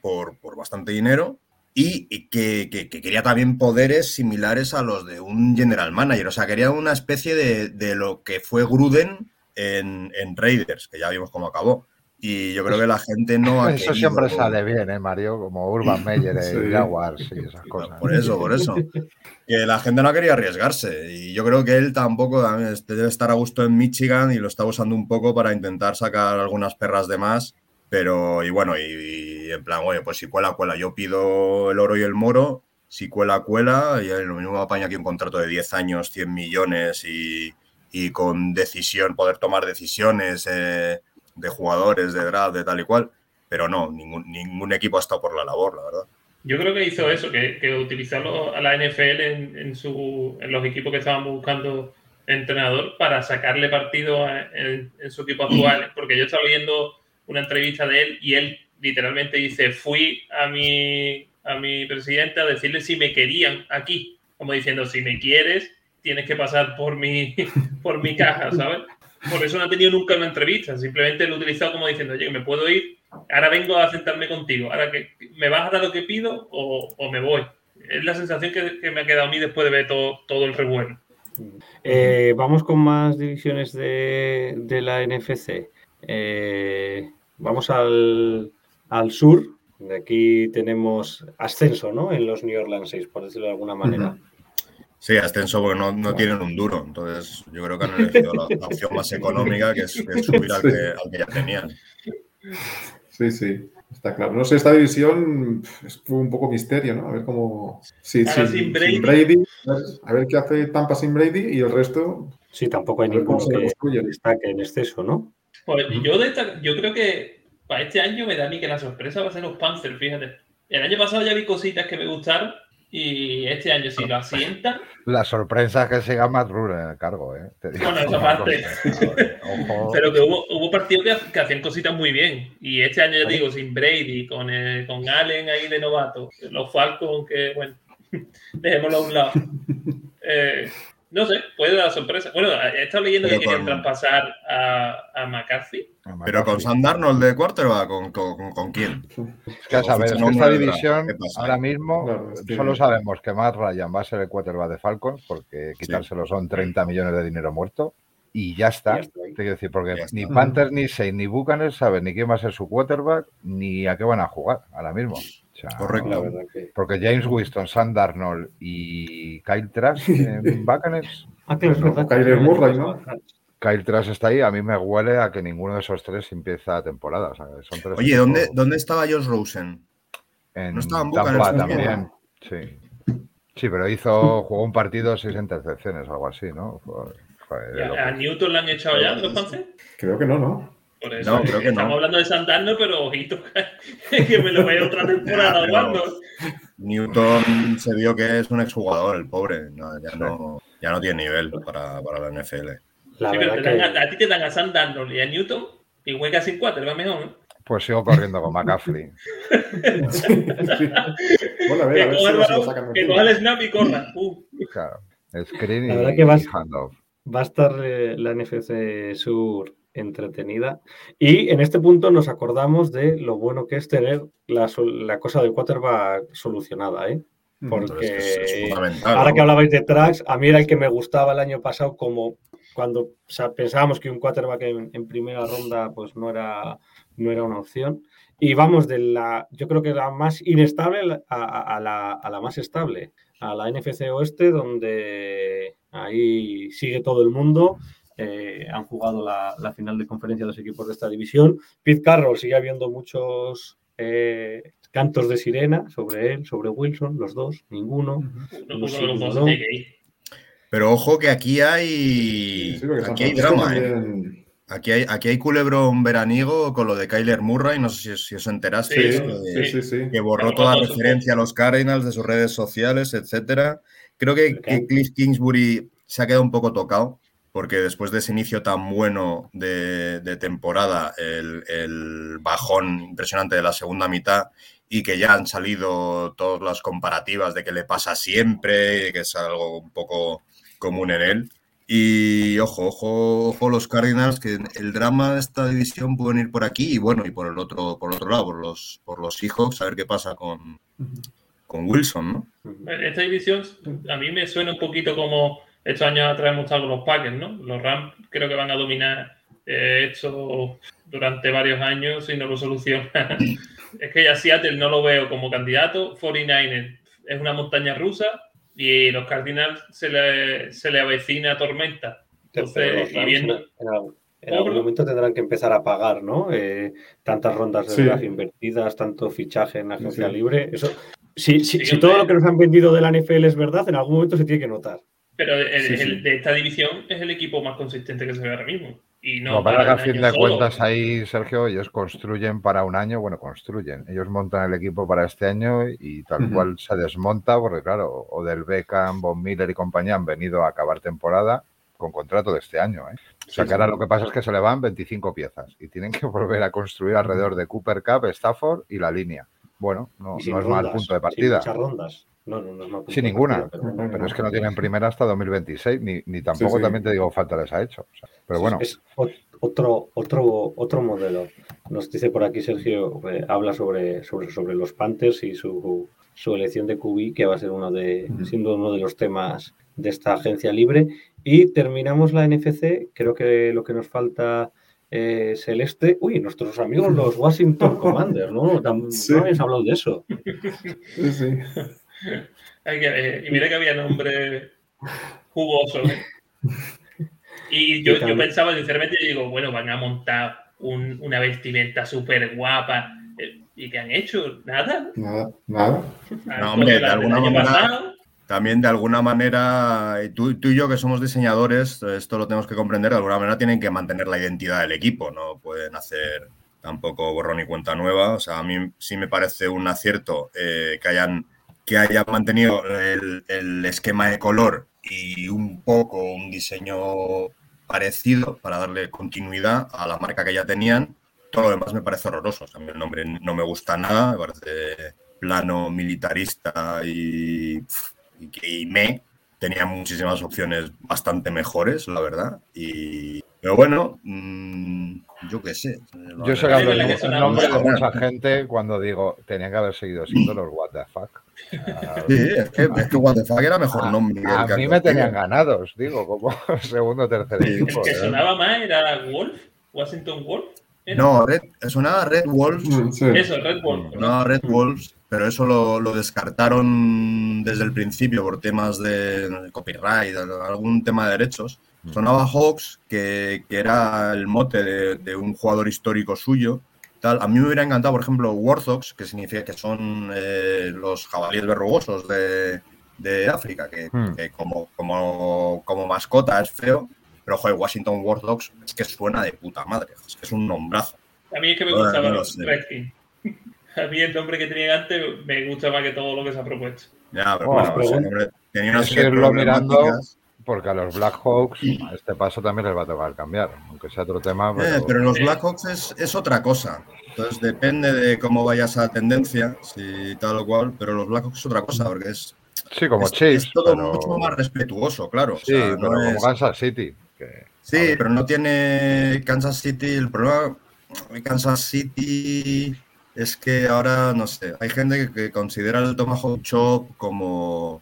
Speaker 5: por, por bastante dinero y, y que, que- que quería también poderes similares a los de un general manager. O sea, quería una especie de, de lo que fue Gruden en, en Raiders, que ya vimos cómo acabó. Y yo creo que la gente no ha
Speaker 3: Eso
Speaker 5: querido-
Speaker 3: siempre sale bien, ¿eh, Mario? Como Urban Meyer
Speaker 4: Sí.
Speaker 3: Jaguars y esas cosas.
Speaker 5: Por eso, por eso. Que la gente no quería arriesgarse. Y yo creo que él tampoco este, debe estar a gusto en Michigan y lo está usando un poco para intentar sacar algunas perras de más. Pero, y bueno, y, en plan, oye, pues si cuela, cuela. Yo pido el oro y el moro. Si cuela, cuela. Y lo mismo apaña aquí un contrato de 10 años, 100 millones y, y con decisión, poder tomar decisiones eh, de jugadores, de draft, de tal y cual. Pero no, ningún, ningún equipo ha estado por la labor, la verdad.
Speaker 2: Yo creo que hizo eso, que, que utilizó a la NFL en, en su, en los equipos que estaban buscando entrenador para sacarle partido a- en, en su equipo actual. Porque yo estaba viendo una entrevista de él y él literalmente dice, fui a mi, a mi presidente a decirle si me querían aquí. Como diciendo, si me quieres, tienes que pasar por mi, por mi caja, ¿sabes? Por eso no ha tenido nunca una entrevista, simplemente lo he utilizado como diciendo, oye, me puedo ir, ahora vengo a sentarme contigo, ahora que me vas a dar lo que pido o, o me voy. Es la sensación que, que me ha quedado a mí después de ver todo, todo el revuelo.
Speaker 1: Eh, vamos con más divisiones de, de la NFC. Eh, vamos al, al sur. De aquí tenemos ascenso, ¿no? En los New Orleans 6, por decirlo de alguna manera.
Speaker 5: Sí, ascenso porque no, no tienen un duro. Entonces, yo creo que han elegido la, la opción más económica, que es, que es subir al que, al que ya tenían.
Speaker 4: Sí, sí, está claro. No sé, esta división es un poco misterio, ¿no? A ver cómo. Sí,
Speaker 2: Ahora
Speaker 4: sí,
Speaker 2: sin Brady.
Speaker 4: Brady, a ver qué hace Tampa sin Brady y el resto.
Speaker 1: Sí, tampoco hay ninguno que destaque en exceso, ¿no?
Speaker 2: Pues yo, de esta- yo creo que para este año me da a mí que la sorpresa va a ser los Panthers, fíjate. El año pasado ya vi cositas que me gustaron y este año si lo asientan,
Speaker 3: La sorpresa es que siga Matt Rule en el cargo, ¿eh? Te digo
Speaker 2: Bueno, esa parte.
Speaker 3: Ojo.
Speaker 2: pero que hubo, hubo partidos que, que hacían cositas muy bien. Y este año, ya digo, sin Brady, con, eh, con Allen ahí de novato, los Falcons que, bueno, dejémoslo a un lado. Eh, no sé, puede dar sorpresa. Bueno, he estado leyendo
Speaker 5: Pero
Speaker 2: que querían traspasar a, a McCarthy.
Speaker 5: Pero con Sam Darnold de quarterback, ¿con, con, con- con quién?
Speaker 3: Es que a saber, es
Speaker 5: Fichan
Speaker 3: que
Speaker 5: a uno
Speaker 3: esta división ahora mismo
Speaker 4: Claro,
Speaker 3: solo sabemos que Matt Ryan va a ser el quarterback de Falcons porque quitárselo son 30 millones de dinero muerto y ya está.
Speaker 1: Ya.
Speaker 3: Te quiero decir, porque
Speaker 5: Ya
Speaker 3: ni Panthers, ni Saints, ni Buccaneers saben ni quién va a ser su quarterback ni a qué van a jugar ahora mismo. Sea,
Speaker 5: Correcto.
Speaker 1: La verdad que.
Speaker 3: Porque James Winston, Sam Darnold y Kyle Trask en Buccaneers.
Speaker 1: Ah, claro,
Speaker 4: No. Kyler Murray, ¿no?
Speaker 3: Kyle Trask está ahí, a mí me huele a que ninguno de esos tres empieza temporada. o sea, que son tres
Speaker 5: Oye, ¿dónde, ¿dónde estaba Josh Rosen?
Speaker 3: En
Speaker 5: no estaba en
Speaker 3: Tampa
Speaker 5: Buccaneers
Speaker 3: también. Sí. Sí, pero hizo, jugó un partido, seis intercepciones, algo así, ¿no? Fue- fue de
Speaker 2: ¿Y a, a Newton le han echado ya Panthers?
Speaker 4: Creo que no, ¿no?
Speaker 2: Por eso,
Speaker 5: No, creo que
Speaker 2: estamos
Speaker 5: no.
Speaker 2: hablando de Santana, pero ojito, que me lo vaya otra temporada
Speaker 5: Ya. Newton se vio que es un exjugador, el pobre. No, ya, no, ya no tiene nivel para, para la NFL.
Speaker 1: La
Speaker 2: Sí, pero
Speaker 1: verdad
Speaker 2: te dan
Speaker 1: que.
Speaker 2: a, a ti te dan a Sam Darnold y a Newton y juega sin cuatro, va mejor, ¿no?
Speaker 3: Pues sigo corriendo con McCaffrey.
Speaker 4: Sí. Bueno, a ver, a
Speaker 2: Que
Speaker 4: ver si lo sacan
Speaker 2: que coja el snap y corra. Uh.
Speaker 3: Claro. Screen
Speaker 1: La
Speaker 3: y,
Speaker 1: verdad que vas-
Speaker 3: y handoff.
Speaker 1: Va a estar eh, la NFC Sur entretenida. Y en este punto nos acordamos de lo bueno que es tener la, cosa del quarterback solucionada, ¿eh? Porque
Speaker 5: Es, es fundamental.
Speaker 1: ahora que hablabais de tracks, a mí era el que me gustaba el año pasado, como cuando o sea, pensábamos que un quarterback en, en primera ronda pues no era, no era una opción. Y vamos de la, yo creo que la más inestable a, a- a la, a la más estable, a la NFC Oeste, donde ahí sigue todo el mundo. Eh, han jugado la, la final de conferencia los equipos de esta división. Pete Carroll sigue habiendo muchos eh, cantos de sirena sobre él, sobre Wilson, los dos, ninguno. No
Speaker 2: de
Speaker 1: no.
Speaker 5: Pero ojo que aquí hay.
Speaker 4: Sí, San
Speaker 5: aquí hay drama, ¿eh? Aquí hay, aquí hay culebrón veraniego con lo de Kyler Murray. No sé si, si os enterasteis.
Speaker 4: Sí,
Speaker 5: que-
Speaker 4: sí, sí, sí.
Speaker 5: que borró
Speaker 2: Claro,
Speaker 5: toda referencia a los Cardinals de sus redes sociales, etcétera. Creo que, que Cliff Kingsbury se ha quedado un poco tocado, porque después de ese inicio tan bueno de, de temporada, el, el bajón impresionante de la segunda mitad, y que ya han salido todas las comparativas de que le pasa siempre, que es algo un poco común en él. Y ojo, ojo, ojo los Cardinals, que el drama de esta división pueden ir por aquí y bueno, y por el otro, por el otro lado, por los, por los Seahawks, a ver qué pasa con, con Wilson, ¿no?
Speaker 2: Esta división a mí me suena un poquito como estos años atrás hemos estado con los Packers, ¿no? Los Rams creo que van a dominar he hecho durante varios años y no lo soluciona. es que ya Seattle no lo veo como candidato. 49 es una montaña rusa y los Cardinals se le, se le avecina tormenta. Entonces, y viendo,
Speaker 1: en algún momento tendrán que empezar a pagar, ¿no? Eh, tantas rondas de
Speaker 4: Sí.
Speaker 1: draft invertidas, tanto fichaje en agencia
Speaker 4: Sí.
Speaker 1: libre. Eso, si, si-
Speaker 2: Sí,
Speaker 1: si todo lo que nos han vendido de la NFL es verdad, en algún momento se tiene que notar.
Speaker 2: Pero el-
Speaker 4: Sí,
Speaker 2: el
Speaker 4: sí.
Speaker 2: de esta división es el equipo más consistente que se ve ahora mismo. Y no,
Speaker 3: No, para que a fin de
Speaker 2: solo.
Speaker 3: cuentas ahí, Sergio, ellos construyen para un año, bueno, construyen. Ellos montan el equipo para este año y tal cual se desmonta, porque claro, Odell Beckham, Von Miller y compañía han venido a acabar temporada con contrato de este año. ¿eh? O sea
Speaker 1: Sí,
Speaker 3: que ahora lo que pasa es que se le van 25 piezas y tienen que volver a construir alrededor de Cooper Cup, Stafford y la línea. Bueno, no, no es mal punto de
Speaker 1: sin
Speaker 3: partida.
Speaker 1: muchas rondas. No, no, no
Speaker 3: Sin ninguna.
Speaker 1: partida, pero bueno.
Speaker 3: Pero es que no tienen primera hasta 2026, ni, ni tampoco
Speaker 4: sí.
Speaker 3: también te digo falta les ha hecho. O sea, pero bueno,
Speaker 1: Es ot- otro, otro, otro modelo. Nos dice por aquí Sergio, eh, habla sobre, sobre, sobre los Panthers y su, su elección de QB, que va a ser uno de,
Speaker 4: Ujú.
Speaker 1: siendo uno de los temas de esta agencia libre. Y terminamos la NFC. Creo que lo que nos falta eh, es el este. Uy, nuestros amigos los Washington Commanders, ¿no? Tam-
Speaker 4: Sí.
Speaker 1: No habéis hablado de eso.
Speaker 4: Sí, sí.
Speaker 2: Hay que- eh, y mira que había nombres jugosos. ¿eh? Y yo,
Speaker 1: Yo
Speaker 2: pensaba, sinceramente, yo digo, bueno, van a montar un- una vestimenta súper guapa. eh, ¿Y qué han hecho? ¿Nada?
Speaker 4: Nada, nada.
Speaker 2: Algo
Speaker 5: hombre, de alguna manera-
Speaker 2: pasado.
Speaker 5: También de alguna manera, y tú, tú y yo que somos diseñadores, esto lo tenemos que comprender, de alguna manera tienen que mantener la identidad del equipo, no pueden hacer tampoco borrón y cuenta nueva. O sea, a mí sí me parece un acierto eh, que hayan que hayan mantenido el, el esquema de color y un poco un diseño parecido para darle continuidad a la marca que ya tenían. Todo lo demás me parece horroroso. Mí el nombre no me gusta nada, me parece plano militarista y, y, y me tenía muchísimas opciones bastante mejores, la verdad. Y, pero bueno, mm, yo qué sé.
Speaker 3: yo sé que el nombre de mucha gente cuando digo tenían que haber seguido siendo los What the fuck. Ah,
Speaker 5: Sí, es que, es que What the fuck era mejor nombre.
Speaker 3: A
Speaker 5: que
Speaker 3: mí me tenían ganados, digo, como segundo o tercer
Speaker 5: Sí.
Speaker 2: El
Speaker 3: equipo.
Speaker 2: que sonaba más era Wolf, Washington Wolf. ¿era?
Speaker 5: No, Red, sonaba Red Wolves.
Speaker 4: Mm, sí.
Speaker 2: Eso, Red Wolf. ¿no?
Speaker 5: No, Red Wolves, pero eso lo, lo descartaron desde el principio por temas de copyright, algún tema de derechos. Sonaba Hawks, que, que era el mote de, de un jugador histórico suyo. Tal. A mí me hubiera encantado, por ejemplo, Warthogs, que significa que son eh, los jabalíes verrugosos de, de África, que,
Speaker 3: Hmm.
Speaker 5: que como, como, como mascota es feo, pero joder, Washington Warthogs es que suena de puta madre, es que es un nombrazo.
Speaker 2: A mí es que me
Speaker 5: Bueno,
Speaker 2: gustaba
Speaker 5: no lo sé.
Speaker 2: Redskins. A mí el nombre que tenían antes me gusta más que todo lo que se ha propuesto.
Speaker 5: Ya, pero
Speaker 3: Bueno,
Speaker 5: bueno, ese
Speaker 1: pregun-
Speaker 5: hombre tenía una
Speaker 3: es
Speaker 5: serie de
Speaker 3: irlo mirando. Porque a los Blackhawks a este paso también les va a tocar cambiar, aunque sea otro tema.
Speaker 5: Eh,
Speaker 3: Pero,
Speaker 5: pero los. Blackhawks es, es otra cosa. Entonces depende de cómo vaya esa tendencia, si tal o cual, pero los Blackhawks es otra cosa, porque es,
Speaker 3: sí, como
Speaker 5: es,
Speaker 3: Chiefs.
Speaker 5: es todo
Speaker 3: pero-
Speaker 5: mucho más respetuoso, claro. O
Speaker 3: Sí,
Speaker 5: no
Speaker 3: pero como
Speaker 5: es-
Speaker 3: Kansas City. que-
Speaker 5: Sí, pero no tiene Kansas City. El problema de Kansas City es que ahora, no sé, hay gente que, que considera el Tomahawk Chop como,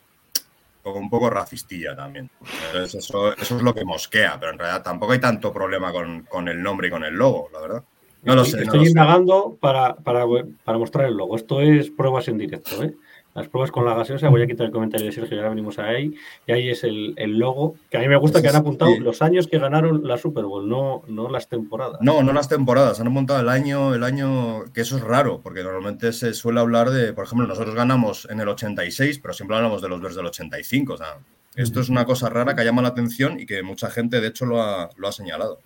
Speaker 5: como un poco racistilla también. Entonces eso, eso es lo que mosquea, pero en realidad tampoco hay tanto problema con, con el nombre y con el logo, la verdad. No lo sé, no
Speaker 1: Estoy
Speaker 5: sé.
Speaker 1: indagando para, para, para mostrar el logo. Esto es pruebas en directo, ¿eh? Las pruebas con la gaseosa, voy a quitar el comentario de Sergio, y ahora venimos ahí. Y ahí es el, el logo, que a mí me gusta que han apuntado los años que ganaron la Super Bowl, no, no las temporadas.
Speaker 5: No, no las temporadas, han montado el año, el año, que eso es raro, porque normalmente se suele hablar de, por ejemplo, nosotros ganamos en el 86, pero siempre hablamos de los Bears del 85, o sea, esto es una cosa rara que llama la atención y que mucha gente, de hecho, lo ha, lo ha señalado.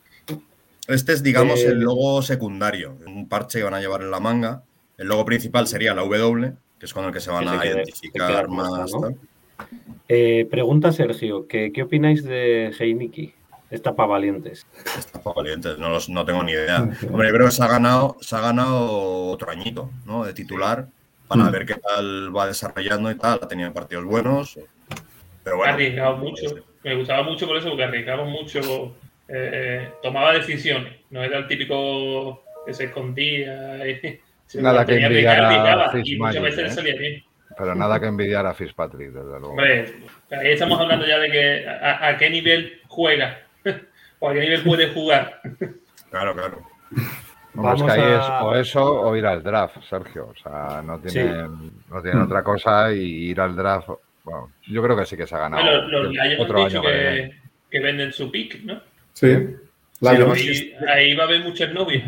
Speaker 5: Este es, digamos,
Speaker 1: Eh,
Speaker 5: el logo secundario, un parche que van a llevar en la manga. El logo principal sería la W, que es con el que se van
Speaker 1: Que
Speaker 5: a identificar
Speaker 1: queda
Speaker 5: más.
Speaker 1: ¿no?
Speaker 5: tal.
Speaker 1: Eh, pregunta Sergio, ¿qué, ¿qué opináis de Heineken? Esta para valientes.
Speaker 5: Está poco valiente, no, los- no tengo ni idea. Hombre, yo creo que se ha ganado, se ha ganado otro añito, ¿no? De titular, para
Speaker 4: Mm.
Speaker 5: ver qué tal va desarrollando y tal. Ha tenido partidos buenos. Pero bueno.
Speaker 2: arriesgado mucho. Me gustaba mucho por eso, porque arriesgaba mucho. Eh, eh, tomaba decisiones. No era el típico que se escondía.
Speaker 3: Nada que envidiar a
Speaker 2: Y muchas veces le
Speaker 3: ¿eh?
Speaker 2: salía bien.
Speaker 3: Pero nada que envidiar a Fitzpatrick, desde luego.
Speaker 2: Hombre, ahí estamos hablando ya de que a, a qué nivel juega o a qué nivel puede jugar.
Speaker 5: Claro, claro.
Speaker 3: Hombre, es
Speaker 1: Vamos
Speaker 3: que ahí
Speaker 1: a-
Speaker 3: es o eso o ir al draft, Sergio. O sea, no tienen, no tienen otra cosa y ir al draft. Bueno, yo creo que sí que se ha ganado.
Speaker 2: Bueno, los
Speaker 3: el
Speaker 2: Lions
Speaker 3: otro
Speaker 2: han dicho
Speaker 3: año que
Speaker 2: venden su pick, ¿no?
Speaker 4: Sí.
Speaker 5: Más-
Speaker 2: Y ahí va a haber muchas novias.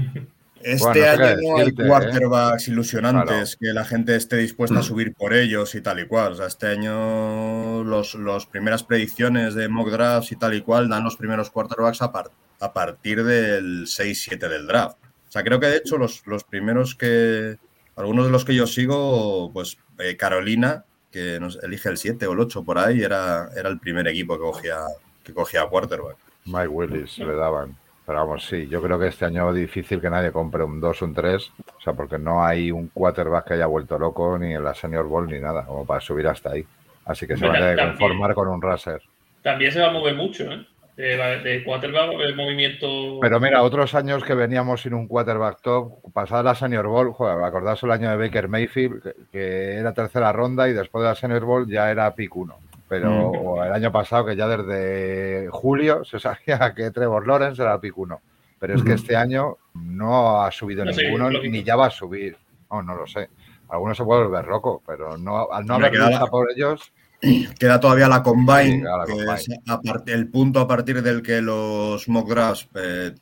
Speaker 5: Este
Speaker 3: Bueno,
Speaker 5: año no hay
Speaker 3: decirte, ¿eh?
Speaker 5: quarterbacks ilusionantes que la gente esté dispuesta a subir por ellos y tal y cual. O sea, este año los, los primeras predicciones de mock drafts y tal y cual dan los primeros quarterbacks a, par- a partir del 6-7 del draft. O sea, creo que de hecho los, los primeros que, algunos de los que yo sigo, pues eh, Carolina, que nos elige el 7 o el 8 por ahí, era, era el primer equipo que cogía, que cogía quarterback.
Speaker 3: Mike Willis le daban. Pero vamos, sí, yo creo que este año es difícil que nadie compre un 2 o un 3. O sea, porque no hay un quarterback que haya vuelto loco ni en la Senior Bowl ni nada, como para subir hasta ahí. Así que se van a tener que
Speaker 2: También.
Speaker 3: conformar con un raser.
Speaker 2: También se va a mover mucho, ¿eh? De, de quarterback va haber movimiento.
Speaker 3: Pero mira, otros años que veníamos sin un quarterback top, pasada la Senior Bowl, joder, acordaos el año de Baker Mayfield, que, que era tercera ronda y después de la Senior Bowl ya era pick 1. Pero
Speaker 5: Mm.
Speaker 3: o el año pasado, que ya desde julio se sabía que Trevor Lawrence era pick 1. Pero es que este año no ha subido
Speaker 2: No
Speaker 3: ninguno, ni ya va a subir. No, no lo sé. Algunos se puede volver loco, pero no, al no haber lucha por ellos,
Speaker 5: Queda todavía la Combine,
Speaker 3: Sí, queda la
Speaker 5: que
Speaker 3: Combine.
Speaker 5: es a part- el punto a partir del que los mock drafts, eh,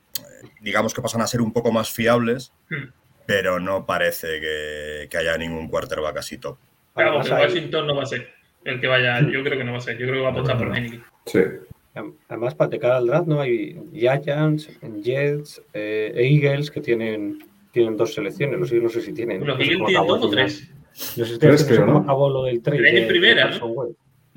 Speaker 5: digamos que pasan a ser un poco más fiables,
Speaker 2: Hmm.
Speaker 5: pero no parece que, que haya ningún quarterback así top.
Speaker 2: Vamos,
Speaker 1: hay-
Speaker 2: Washington no va a ser el que vaya. Yo creo que no va a ser. Yo creo que va a apostar por Heineken.
Speaker 4: Sí.
Speaker 1: Además, para de cara al draft, ¿no? Hay Giants, Jets, eh, Eagles que tienen, tienen dos selecciones. No sé, no sé si tienen.
Speaker 2: Los
Speaker 1: no sé
Speaker 2: Eagles tienen dos o tres.
Speaker 1: No sé si tienen
Speaker 4: creo, ¿no?
Speaker 1: acabó lo del trade.
Speaker 2: Tres en
Speaker 1: de-
Speaker 2: primera,
Speaker 1: de
Speaker 2: ¿no?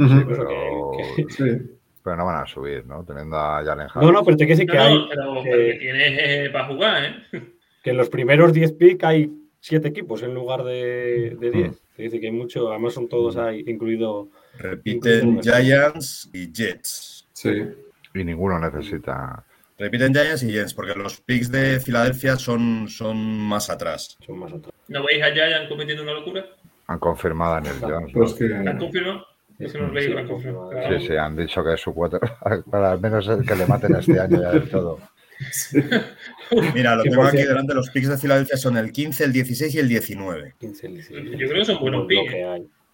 Speaker 1: Sí,
Speaker 3: pero,
Speaker 1: que- que-
Speaker 4: Sí.
Speaker 3: pero no van a subir, ¿no? Teniendo a Jalen Hurts.
Speaker 1: No, no, pero te quiero decir que
Speaker 2: no,
Speaker 1: hay
Speaker 2: pero,
Speaker 1: que-
Speaker 2: pero tienes eh, para jugar, ¿eh?
Speaker 1: que en los primeros 10 pick hay 7 equipos en lugar de, de
Speaker 3: Mm.
Speaker 1: 10. Te dice que hay mucho, además son todos ahí, incluido.
Speaker 5: Repiten Giants y Jets.
Speaker 4: Sí.
Speaker 3: Y ninguno necesita.
Speaker 5: Repiten Giants y Jets, porque los picks de Filadelfia son, son más atrás.
Speaker 1: Son más atrás.
Speaker 2: ¿No veis a Giant cometiendo una locura?
Speaker 3: Han confirmado a Daniel Jones.
Speaker 4: Pero
Speaker 3: ¿no?
Speaker 4: es que.
Speaker 2: ¿La han confirmado.
Speaker 1: Sí,
Speaker 3: sí, han dicho que es su cuatro. Para al menos el que le maten este año ya del todo.
Speaker 5: Mira, lo tengo aquí delante. Los picks de Filadelfia son el 15, el 16 y el 19.
Speaker 1: 15, 16.
Speaker 2: Yo creo que son buenos picks.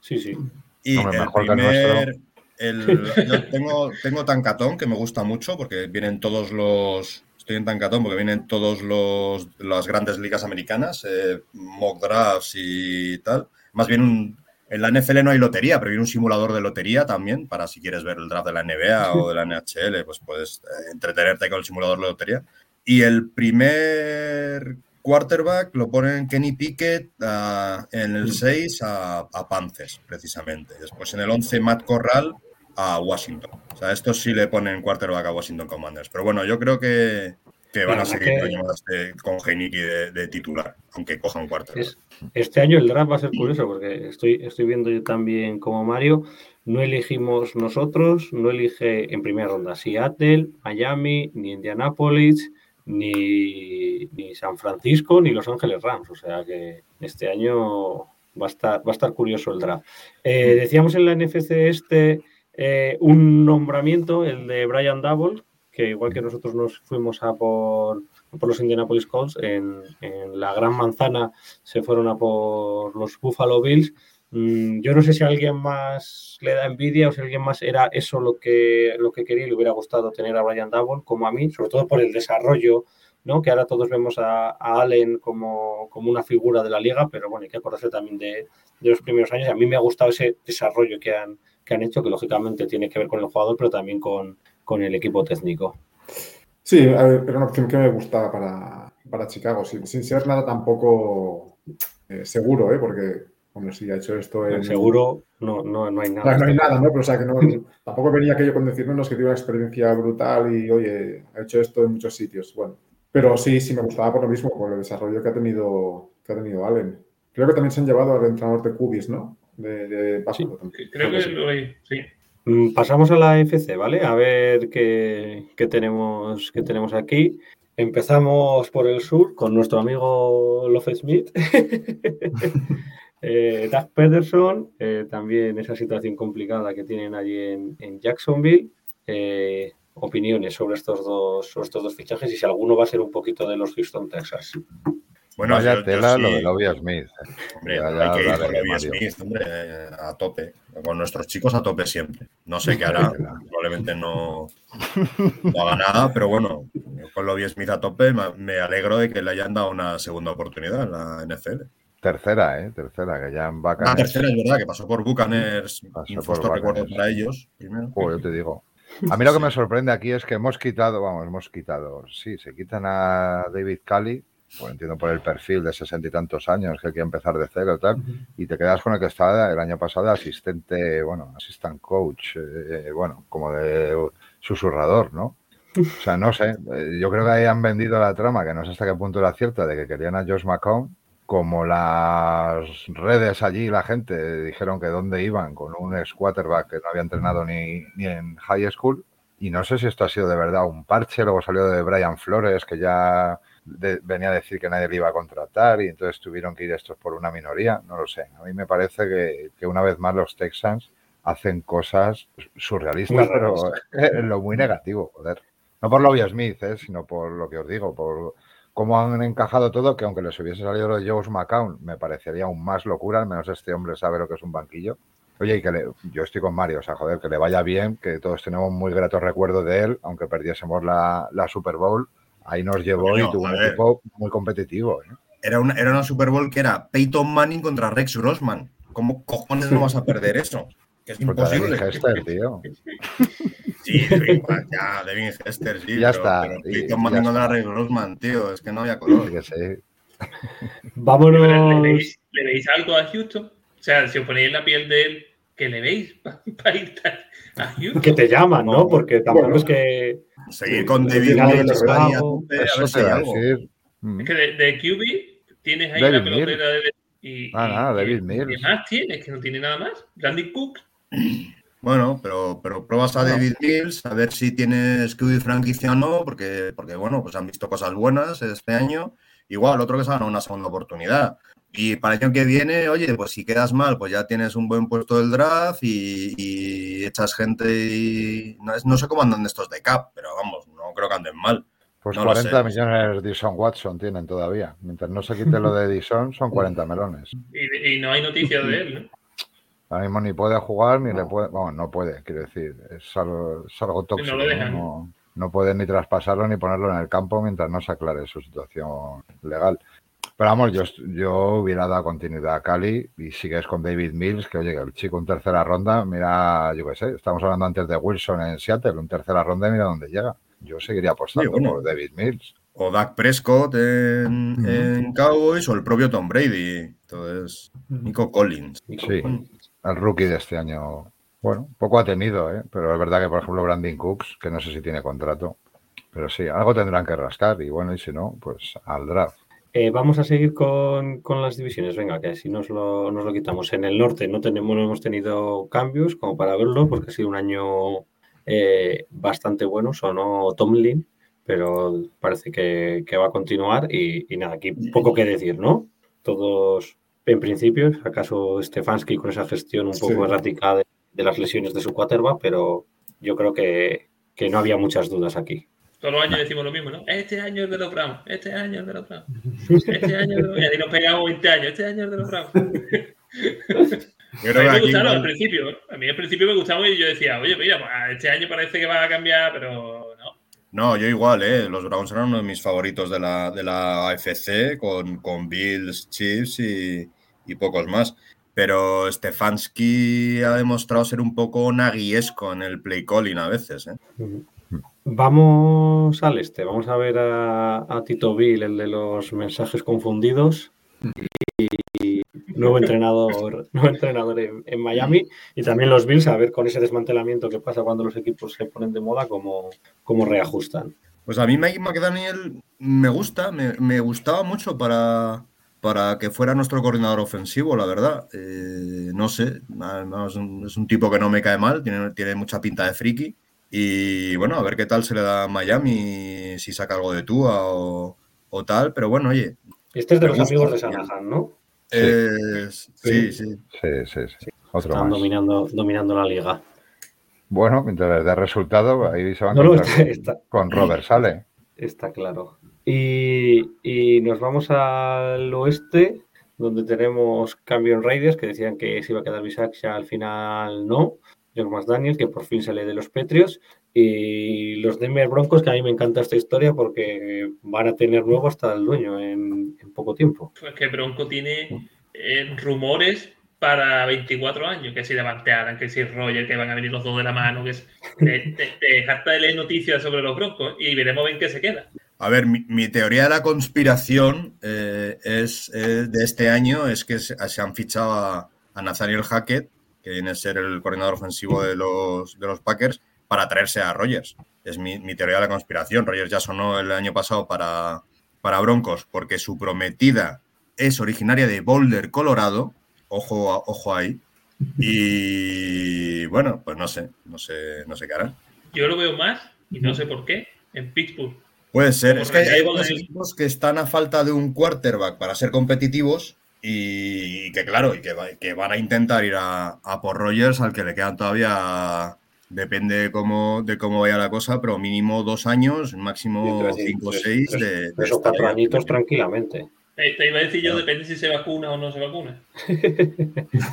Speaker 1: Sí, sí.
Speaker 5: Y
Speaker 3: Hombre,
Speaker 5: el
Speaker 3: mejor que el
Speaker 5: el- yo tengo, tengo Tancatón, que me gusta mucho, porque vienen todos los. Estoy en Tancatón porque vienen todos los las grandes ligas americanas, eh, mock drafts y tal. Más bien un- en la NFL no hay lotería, pero viene un simulador de lotería también, para si quieres ver el draft de la NBA o de la NHL, pues puedes eh, entretenerte con el simulador de lotería. Y el primer quarterback lo ponen Kenny Pickett ah, en el 6 a, a Panthers, precisamente. Después en el 11 Matt Corral a Washington. O sea, estos sí le ponen quarterback a Washington Commanders. Pero bueno, yo creo que, que van a seguir con llamadas de- con de, de titular, aunque cojan quarterback.
Speaker 1: Es- este año el draft va a ser curioso porque estoy, estoy viendo yo también como Mario. No elegimos nosotros, no elige en primera ronda Seattle, Miami, ni Indianapolis, ni, ni San Francisco, ni Los Ángeles Rams. O sea que este año va a estar, va a estar curioso el draft. Eh, decíamos en la NFC este eh, un nombramiento, el de Brian Double, que igual que nosotros nos fuimos a por, por los Indianapolis Colts, en, en la Gran Manzana se fueron a por los Buffalo Bills. Mm, Yo no sé si alguien más le da envidia o si alguien más era eso lo que, lo que quería y le hubiera gustado tener a Brian Double como a mí, sobre todo por el desarrollo, ¿no? que ahora todos vemos a, a Allen como, como una figura de la liga, pero bueno, hay que acordarse también de, de los primeros años. A mí me ha gustado ese desarrollo que han, que han hecho, que lógicamente tiene que ver con el jugador, pero también con, con el equipo técnico.
Speaker 4: Sí, era una opción que me gustaba para, para Chicago, sin, sin ser nada tampoco eh, seguro, ¿eh? porque, bueno, sí, ha hecho esto en...
Speaker 1: Seguro no, no, no hay nada.
Speaker 4: no hay nada, ¿no? Pero o sea, que no, tampoco venía aquello con decir, no, es que tiene una experiencia brutal y, oye, ha hecho esto en muchos sitios. Bueno, pero sí, sí me gustaba por lo mismo, por el desarrollo que ha tenido, que ha tenido Allen. Creo que también se han llevado al entrenador de Cubis, ¿no? De, de también.
Speaker 2: Creo que lo oí, sí.
Speaker 1: Mm, Pasamos a la FC, ¿vale? A ver qué, tenemos, qué tenemos aquí. Empezamos por el sur con nuestro amigo Love Smith. eh, Doug Pederson, eh, también esa situación complicada que tienen allí en, Jacksonville. Eh, opiniones sobre estos dos fichajes y si alguno va a ser un poquito de los Houston Texas.
Speaker 3: Bueno, Vaya tela lo de Lobby Smith.
Speaker 5: Eh. Hombre, hay que ir con Lobby Smith, hombre, a tope. Con nuestros chicos a tope siempre. No sé qué hará. Probablemente no, no, haga nada, pero bueno, con Lobby Smith a tope me alegro de que le hayan dado una segunda oportunidad en la NFL.
Speaker 3: Tercera, ¿eh? Tercera, que ya en
Speaker 5: Buccaneers. Ah, tercera es verdad, que pasó por Buccaneers. Por recuerdo para ellos. Primero.
Speaker 3: yo te digo. A mí lo que me sorprende aquí es que hemos quitado, vamos, hemos quitado, sí, se quitan a David Cali pues entiendo por el perfil de sesenta y tantos años que quiere empezar de cero y tal, y te quedas con el que estaba el año pasado asistente, bueno, assistant coach, eh, bueno, como de susurrador, ¿no? O sea, no sé, eh, yo creo que ahí han vendido la trama, que no sé hasta qué punto era cierta, de que querían a Josh McCown, como las redes allí, la gente dijeron que dónde iban con un ex quarterback que no había entrenado ni, ni en high school, y no sé si esto ha sido de verdad un parche, luego salió de Brian Flores, que ya venía a decir que nadie le iba a contratar y entonces tuvieron que ir estos por una minoría, no lo sé. A mí me parece que, una vez más los Texans hacen cosas surrealistas, pero en lo muy negativo, joder. No por lo obvio Smith, ¿eh? sino por lo que os digo, por cómo han encajado todo, que aunque les hubiese salido lo de Joe McCown, me parecería aún más locura, al menos este hombre sabe lo que es un banquillo. Oye, y que yo estoy con Mario, o sea, joder, que le vaya bien, que todos tenemos muy gratos recuerdos de él, aunque perdiésemos la, la Super Bowl Ahí nos llevó y tuvo un equipo muy competitivo. ¿eh?
Speaker 5: Era, una, era una Super Bowl que era Peyton Manning contra Rex Grossman. ¿Cómo cojones no vas a perder eso? Que es imposible.
Speaker 3: Devin tío.
Speaker 5: Sí, Devin, ya, Devin Hester, sí.
Speaker 3: Ya está.
Speaker 5: Peyton Manning contra Rex Grossman, tío. Es que no había color.
Speaker 3: Sí, sí.
Speaker 1: Vámonos.
Speaker 2: ¿Le veis, ¿Le veis, algo a Houston? O sea, si os ponéis en la piel de él, ¿qué le veis para ir Houston?
Speaker 1: Que te llaman, ¿no? Porque tampoco es que
Speaker 5: Seguir con David Mills ahí a tope, a ver si hay algo.
Speaker 2: Mm. Es que de, de, QB tienes ahí David la pelotera de y,
Speaker 3: ah, nada, David Mills.
Speaker 2: ¿Qué más tienes? Que no tiene nada más. Randy Cook.
Speaker 5: Bueno, pero, pero pruebas a David Mills a ver si tienes QB franquicia o no, porque, porque bueno, pues han visto cosas buenas este año. Igual, otro que se ha ganado una segunda oportunidad. Y para el año que viene, oye, pues si quedas mal, pues ya tienes un buen puesto del draft y, echas gente y... No, sé cómo andan estos de cap, pero vamos, no creo que anden mal.
Speaker 3: Pues 40 millones de Dison Watson tienen todavía. Mientras no se quite lo de Dison, son 40 melones.
Speaker 2: Y, no hay noticia de él, ¿no?
Speaker 3: Ahora mismo ni puede jugar ni le puede. Bueno, no puede, quiero decir. Es algo, tóxico. No, no, puede ni traspasarlo ni ponerlo en el campo mientras no se aclare su situación legal. Pero vamos, yo, yo hubiera dado continuidad a Cali y sigues con David Mills, que oye, el chico en tercera ronda, mira, yo qué sé, estamos hablando antes de Wilson en Seattle, en tercera ronda, mira dónde llega. Yo seguiría apostando por David Mills.
Speaker 5: O Dak Prescott en, Cowboys o el propio Tom Brady. Entonces, Nico Collins.
Speaker 3: sí, el rookie de este año. Bueno, poco ha tenido, ¿eh? pero es verdad que, por ejemplo, Brandon Cooks, que no sé si tiene contrato, pero sí, algo tendrán que rascar y bueno, y si no, pues al draft.
Speaker 1: Eh, vamos a seguir con, las divisiones. Venga, que así nos lo, nos lo quitamos. En el norte no, tenemos, no hemos tenido cambios como para verlo, porque ha sido un año eh, bastante bueno. Sonó Tomlin, pero parece que, va a continuar. Y, nada, aquí poco que decir, ¿no? Todos en principio, acaso Stefanski con esa gestión un poco errática de, las lesiones de su quarterback, pero yo creo que no había muchas dudas aquí.
Speaker 2: Todos los años decimos lo mismo, ¿no? Este año es de los Browns, este año es de los Browns. Este año es de los Browns. Y nos pegamos 20 años, este año es de los Browns. a mí me gustaron al principio. A mí al principio me gustaba y yo decía, oye, mira, pues, este año parece que va a cambiar, pero no.
Speaker 5: No, yo igual, ¿eh? Los Browns eran uno de mis favoritos de la, de la AFC, con, con Bills, Chiefs y, y pocos más. Pero Stefanski ha demostrado ser un poco naguiesco en el play calling a veces, ¿eh?
Speaker 1: Vamos al este, vamos a ver a, Tito Bill, el de los mensajes confundidos, y nuevo entrenador, nuevo entrenador en, Miami, y también los Bills, a ver con ese desmantelamiento que pasa cuando los equipos se ponen de moda, cómo, cómo reajustan.
Speaker 5: Pues a mí Mike McDaniel me gusta, me, gustaba mucho para, para que fuera nuestro coordinador ofensivo, la verdad. Eh, no sé, es un, es un, tipo que no me cae mal, tiene, tiene mucha pinta de friki. Y bueno, a ver qué tal se le da a Miami, si saca algo de Tua o, tal, pero bueno, oye.
Speaker 1: Este es de los amigos de Sanahan, ¿no?
Speaker 5: sí, sí, sí.
Speaker 3: sí, sí,
Speaker 1: Están dominando, dominando la liga.
Speaker 3: Bueno, mientras les dé resultado, ahí se van a
Speaker 1: No, está-
Speaker 3: con,
Speaker 1: está-
Speaker 3: con Robert Sale.
Speaker 1: Está claro. Y, y nos vamos al oeste, donde tenemos cambio en Raiders, que decían que se iba a quedar Bisaxa, al final no. John McDaniel, que por fin sale de los Petrios. Y los Denver Broncos, que a mí me encanta esta historia porque van a tener nuevo hasta el dueño en, en poco tiempo.
Speaker 2: Pues que Bronco tiene eh, rumores para 24 años, que si Davante Adams, que si Roger, que van a venir los dos de la mano, que es, harta de leer noticias sobre los Broncos y veremos en qué se queda.
Speaker 5: A ver, mi, mi teoría de la conspiración eh, es, eh, de este año es que se, se han fichado a, a Nathaniel Hackett, que viene a ser el coordinador ofensivo de los, de los Packers, para traerse a Rogers. Es mi, mi teoría de la conspiración. Rogers ya sonó el año pasado para, para Broncos porque su prometida es originaria de Boulder, Colorado. Ojo, a- ojo ahí. Y bueno, pues no sé, no sé, no sé qué harán.
Speaker 2: Yo lo veo más, y no sé por qué, en Pittsburgh.
Speaker 5: Puede ser.
Speaker 2: Como
Speaker 5: Es que hay, hay equipos que están a falta de un quarterback para ser competitivos y que, claro, y que, va- que van a intentar ir a, a por Rogers, al que le quedan todavía, depende cómo, de cómo vaya la cosa, pero mínimo dos años, máximo
Speaker 1: Tres-
Speaker 5: cinco o seis
Speaker 1: tres-
Speaker 5: de, de
Speaker 1: tres o cuatro
Speaker 5: ahí.
Speaker 1: añitos tranquilamente.
Speaker 2: Eh, Te iba a decir yo, depende si se vacuna o no se vacuna.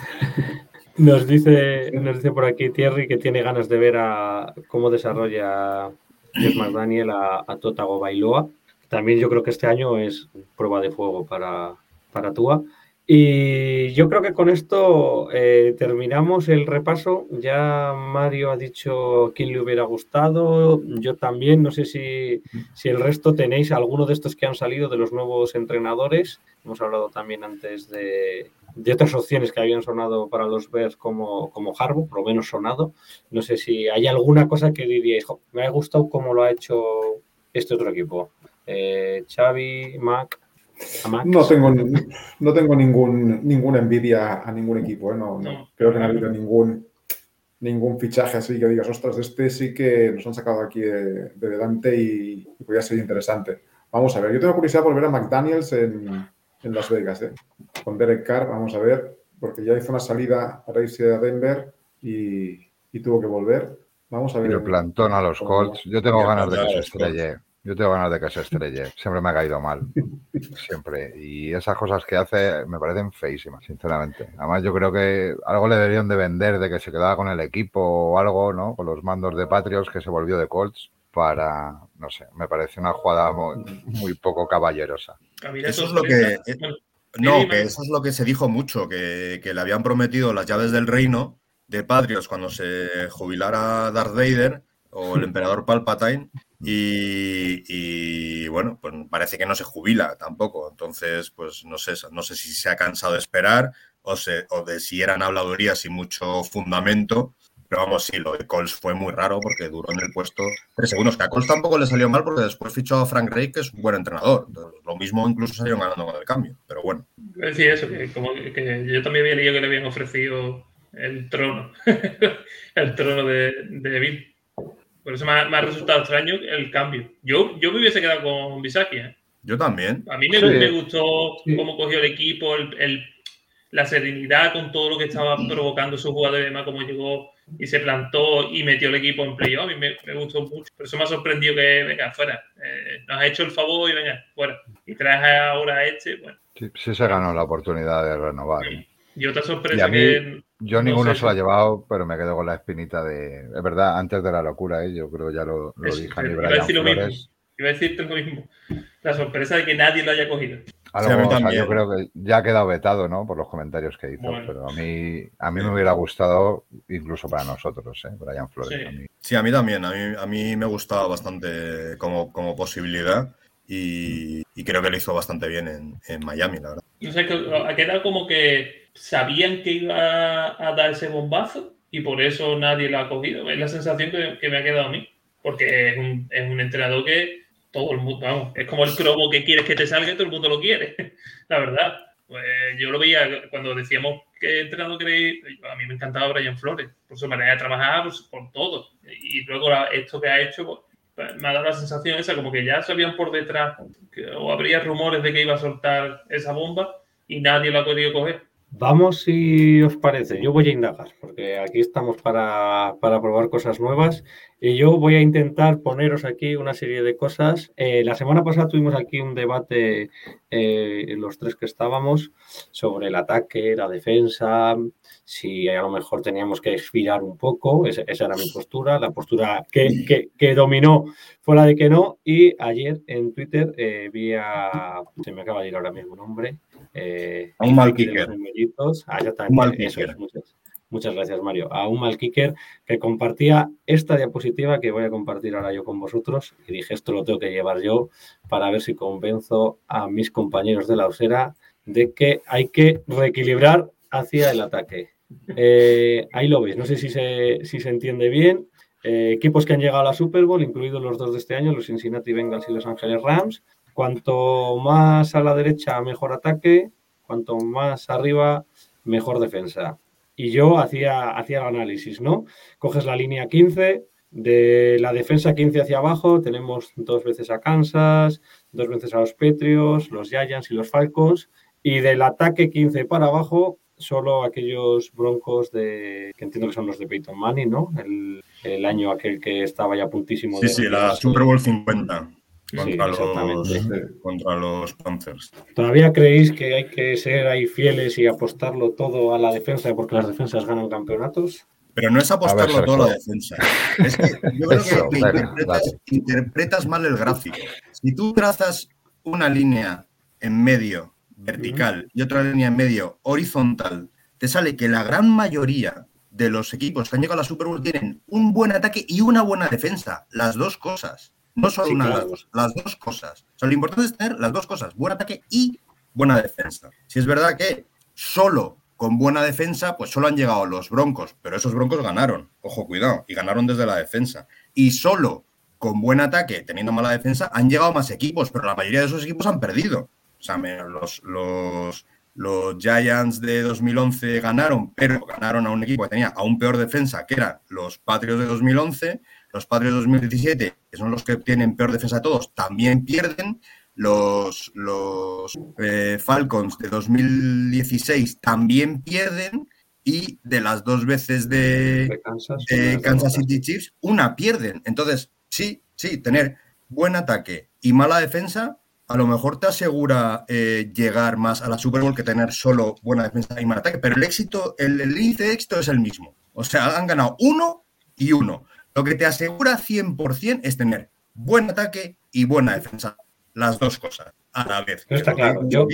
Speaker 1: Nos dice, nos dice por aquí Thierry que tiene ganas de ver a cómo desarrolla Josh McDaniel a, a Totago Bailoa. También yo creo que este año es prueba de fuego para, para Tua. Y yo creo que con esto eh, terminamos el repaso. Ya Mario ha dicho quién le hubiera gustado. Yo también. No sé si, si el resto tenéis alguno de estos que han salido de los nuevos entrenadores. Hemos hablado también antes de, de otras opciones que habían sonado para los Bears como, como Harbaugh, por lo menos sonado. No sé si hay alguna cosa que diríais, "Jo, me ha gustado cómo lo ha hecho este otro equipo. Eh, Xavi, Mac.
Speaker 4: No tengo, no tengo ningún, ninguna envidia a ningún equipo. ¿eh? No. Creo que no ha habido ningún, ningún fichaje así que digas, ostras, este sí que nos han sacado aquí de, de delante y, y podría ser interesante. Vamos a ver, yo tengo curiosidad por ver a McDaniels en, en Las Vegas, ¿eh? con Derek Carr, vamos a ver, porque ya hizo una salida para irse a Denver y, y tuvo que volver. Vamos a
Speaker 3: Y
Speaker 4: ver.
Speaker 3: el plantón a los Colts. Yo tengo ganas de que se estrelle. Yo tengo ganas de que se estrelle. Siempre me ha caído mal. Siempre. Y esas cosas que hace me parecen feísimas, sinceramente. Además, yo creo que algo le deberían de vender de que se quedaba con el equipo o algo, ¿no? Con los mandos de Patriots que se volvió de Colts para, no sé, me parece una jugada muy, muy poco caballerosa.
Speaker 5: Eso es lo que- No, que eso es lo que se dijo mucho, que, que le habían prometido las llaves del reino de Patriots cuando se jubilara Darth Vader o el emperador Palpatine y, bueno, pues parece que no se jubila tampoco. Entonces, pues no sé, no sé si se ha cansado de esperar o, se- o de si eran habladurías sin mucho fundamento. Pero vamos, sí, lo de Coles fue muy raro porque duró en el puesto tres segundos. Que a Coles tampoco le salió mal porque después fichó a Frank Reich, que es un buen entrenador. Lo mismo incluso salieron ganando con el cambio. Pero bueno.
Speaker 2: Decir eso, que yo también había leído que le habían ofrecido el trono, el trono de, de Bill. Por eso me ha, me ha resultado extraño el cambio. Yo, yo me hubiese quedado con Bisaki. ¿eh?
Speaker 5: Yo también.
Speaker 2: A mí me,
Speaker 3: Sí.
Speaker 2: me gustó cómo cogió el equipo, el, el- la serenidad con todo lo que estaba provocando su jugador y demás, cómo llegó y se plantó y metió el equipo en playoff. A mí me, me gustó mucho. Por eso me ha sorprendido que, venga, fuera. Eh, nos ha hecho el favor y venga, fuera. Y traes ahora a este, bueno.
Speaker 3: Sí, sí se ganó la oportunidad de renovar. ¿eh?
Speaker 2: Y otra sorpresa
Speaker 3: mí-
Speaker 2: que.
Speaker 3: Yo
Speaker 2: No
Speaker 3: ninguno
Speaker 2: sé
Speaker 3: se lo ha llevado, pero me quedo con la espinita de. Es verdad, antes de la locura, ¿eh? yo creo que ya lo, lo dije a mi
Speaker 2: iba a
Speaker 3: Brian
Speaker 2: decir lo mismo. Iba a decirte lo mismo. La sorpresa de que nadie lo haya cogido.
Speaker 5: Sí, a mí
Speaker 3: o sea,
Speaker 5: también.
Speaker 3: yo creo que ya ha quedado vetado, ¿no? Por los comentarios que hizo,
Speaker 2: Bueno.
Speaker 3: pero a mí, a mí me hubiera gustado, incluso para nosotros, ¿eh? Brian Flores.
Speaker 2: Sí.
Speaker 3: a mí.
Speaker 5: Sí, a mí también. A mí, a mí me gustaba bastante como, como posibilidad y, y creo que lo hizo bastante bien en, en Miami, la verdad.
Speaker 2: No sé, que ha quedado como que sabían que iba a dar ese bombazo y por eso nadie lo ha cogido. Es la sensación que, que me ha quedado a mí. Porque es un, es un entrenador que todo el mundo, vamos, es como el cromo que quieres que te salga y todo el mundo lo quiere. la verdad. Pues yo lo veía cuando decíamos que entrenador queréis. A mí me encantaba Brian Flores, por su manera de trabajar, por, por todo. Y luego la- esto que ha hecho, pues, me ha dado la sensación esa, como que ya sabían por detrás, que, o habría rumores de que iba a soltar esa bomba y nadie lo ha querido coger.
Speaker 1: Vamos si os parece. Yo voy a indagar, porque aquí estamos para, para probar cosas nuevas. Y yo voy a intentar poneros aquí una serie de cosas. Eh, la semana pasada tuvimos aquí un debate, eh, los tres que estábamos, sobre el ataque, la defensa, si a lo mejor teníamos que expirar un poco. Esa, era mi postura. La postura que, que- que dominó fue la de que no. Y ayer en Twitter eh, vi a. Se me acaba de ir ahora mismo nombre. Eh,
Speaker 5: A un mal kicker.
Speaker 1: Ah,
Speaker 5: Un mal kicker.
Speaker 1: muchas, muchas gracias, Mario. A un mal kicker que compartía esta diapositiva que voy a compartir ahora yo con vosotros. Y dije, esto lo tengo que llevar yo para ver si convenzo a mis compañeros de la osera de que hay que reequilibrar hacia el ataque. Eh, ahí lo veis, no sé si se, si se entiende bien. Eh, equipos que han llegado a la Super Bowl, incluidos los dos de este año, los Cincinnati Bengals y Los Ángeles Rams. Cuanto más a la derecha, mejor ataque. Cuanto más arriba, mejor defensa. Y yo hacía, hacía el análisis, ¿no? Coges la línea 15, de la defensa 15 hacia abajo, tenemos dos veces a Kansas, dos veces a los Patriots, los Giants y los Falcons. Y del ataque 15 para abajo, solo aquellos broncos de, que entiendo que son los de Peyton Manning, ¿no? El, el año aquel que estaba ya puntísimo
Speaker 5: Sí,
Speaker 1: de...
Speaker 5: sí, la Super Bowl 50
Speaker 1: Sí,
Speaker 5: contra, los, contra los Panthers.
Speaker 1: ¿Todavía creéis que hay que ser ahí fieles y apostarlo todo a la defensa porque las defensas ganan campeonatos?
Speaker 5: Pero no es apostarlo
Speaker 3: A ver,
Speaker 5: todo a la defensa. Es que yo creo
Speaker 3: Eso,
Speaker 5: que, interpretas mal el gráfico. Si tú trazas una línea en medio vertical y otra línea en medio horizontal, te sale que la gran mayoría de los equipos que han llegado a la Super Bowl tienen un buen ataque y una buena defensa. Las dos cosas. No solo
Speaker 1: Sí,
Speaker 5: una de las dos, las dos cosas. O sea, lo importante es tener las dos cosas, buen ataque y buena defensa. Si es verdad que solo con buena defensa, pues solo han llegado los Broncos, pero esos Broncos ganaron, ojo, cuidado, y ganaron desde la defensa. Y solo con buen ataque, teniendo mala defensa, han llegado más equipos, pero la mayoría de esos equipos han perdido. O sea, los, los, los Giants de 2011 ganaron, pero ganaron a un equipo que tenía aún peor defensa, que eran los Patriots de 2011. Los de 2017, que son los que tienen peor defensa de todos, también pierden. Los, los eh, Falcons de 2016 también pierden. Y de las dos veces de,
Speaker 1: De Kansas,
Speaker 5: de. City Chiefs, una pierden. Entonces, sí, sí, tener buen ataque y mala defensa a lo mejor te asegura eh, llegar más a la Super Bowl que tener solo buena defensa y mal ataque. Pero el éxito, el, el índice de éxito es el mismo. O sea, han ganado uno y uno. Lo que te asegura 100% es tener buen ataque y buena defensa. Las dos cosas a la vez.
Speaker 1: Está claro. Yo-.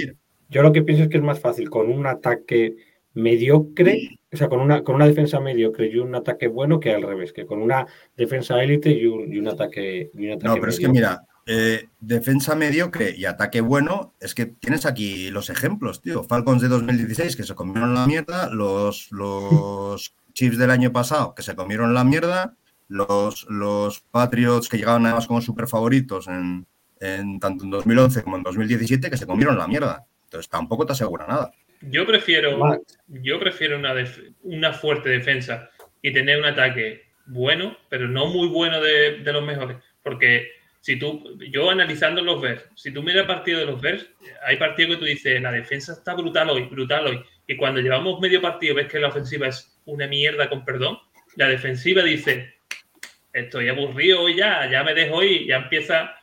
Speaker 1: Yo lo que pienso es que es más fácil con un ataque mediocre, o sea, con una, con una defensa mediocre y un ataque bueno que al revés, que con una defensa élite y un, y un ataque, y un ataque
Speaker 5: No, pero es que mira, eh, defensa mediocre y ataque bueno, es que tienes aquí los ejemplos, tío. Falcons de 2016 que se comieron la mierda, los, los Chiefs del año pasado que se comieron la mierda, los, los Patriots que llegaban además como super favoritos en, en tanto en 2011 como en 2017 que se comieron la mierda. Entonces tampoco te asegura nada.
Speaker 2: Yo prefiero,
Speaker 1: Max.
Speaker 2: yo prefiero una, def- una fuerte defensa y tener un ataque bueno, pero no muy bueno de, de los mejores. Porque si tú, yo analizando los Bears, si tú miras el partido de los Bears, hay partidos que tú dices, la defensa está brutal hoy, brutal hoy. Y cuando llevamos medio partido ves que la ofensiva es una mierda, con perdón, la defensiva dice, estoy aburrido ya, ya me dejo ir, ya empieza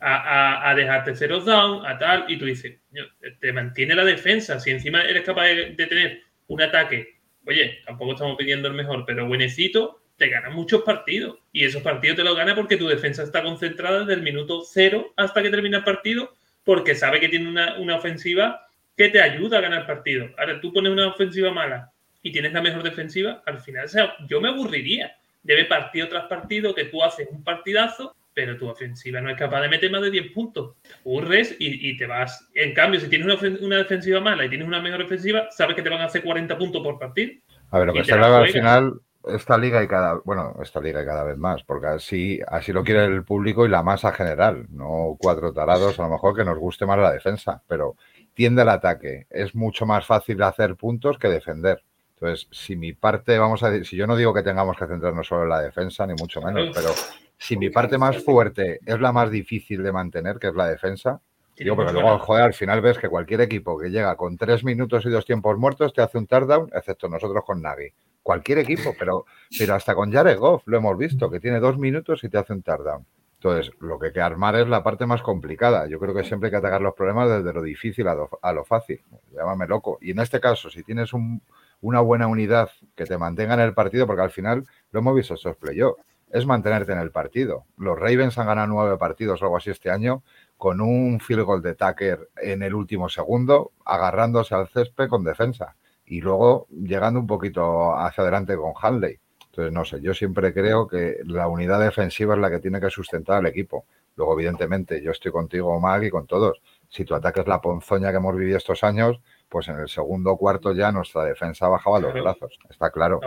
Speaker 2: a, a, a dejar terceros down, a tal, y tú dices, "Coño, te mantiene la defensa, si encima eres capaz de, tener un ataque, oye, tampoco estamos pidiendo el mejor, pero buenecito, te ganas muchos partidos, y esos partidos te los gana porque tu defensa está concentrada desde el minuto cero hasta que termina el partido, porque sabe que tiene una, una ofensiva que te ayuda a ganar el partido. Ahora tú pones una ofensiva mala y tienes la mejor defensiva, al final, yo me aburriría de ver partido tras partido que tú haces un partidazo, pero tu ofensiva no es capaz de meter más de 10 puntos. Te aburres y, y te vas. En cambio, si tienes una, una defensiva mala y tienes una mejor ofensiva, sabes que te van a hacer 40 puntos por partido.
Speaker 3: A ver, lo que se
Speaker 2: la
Speaker 3: habla al final, esta liga y cada, bueno, esta liga y cada vez más, porque así, así lo quiere el público y la masa general, no cuatro tarados, a lo mejor que nos guste más la defensa, pero tiende al ataque. Es mucho más fácil hacer puntos que defender. Entonces, si mi parte, vamos a decir, si yo no digo que tengamos que centrarnos solo en la defensa, ni mucho menos, pero si mi parte más fuerte es la más difícil de mantener, que es la defensa, Digo, porque luego, joder, al final ves que cualquier equipo que llega con tres minutos y dos tiempos muertos te hace un touchdown, excepto nosotros con Nagy. Cualquier equipo, pero, pero hasta con Jared Goff lo hemos visto, que tiene dos minutos y te hace un touchdown. Entonces, lo que hay que armar es la parte más complicada. Yo creo que siempre hay que atacar los problemas desde lo difícil a lo, a lo fácil. Llámame loco. Y en este caso, si tienes un, una buena unidad que te mantenga en el partido, porque al final lo hemos visto estos playoffs, es mantenerte en el partido. Los Ravens han ganado nueve partidos o algo así este año con un field goal de Tucker en el último segundo, agarrándose al césped con defensa y luego llegando un poquito hacia adelante con Hanley. Entonces, no sé, yo siempre creo que la unidad defensiva es la que tiene que sustentar al equipo. Luego, evidentemente, yo estoy contigo, Mag, y con todos. Si tu ataque es la ponzoña que hemos vivido estos años, pues en el segundo cuarto ya nuestra defensa bajaba los brazos. Está claro.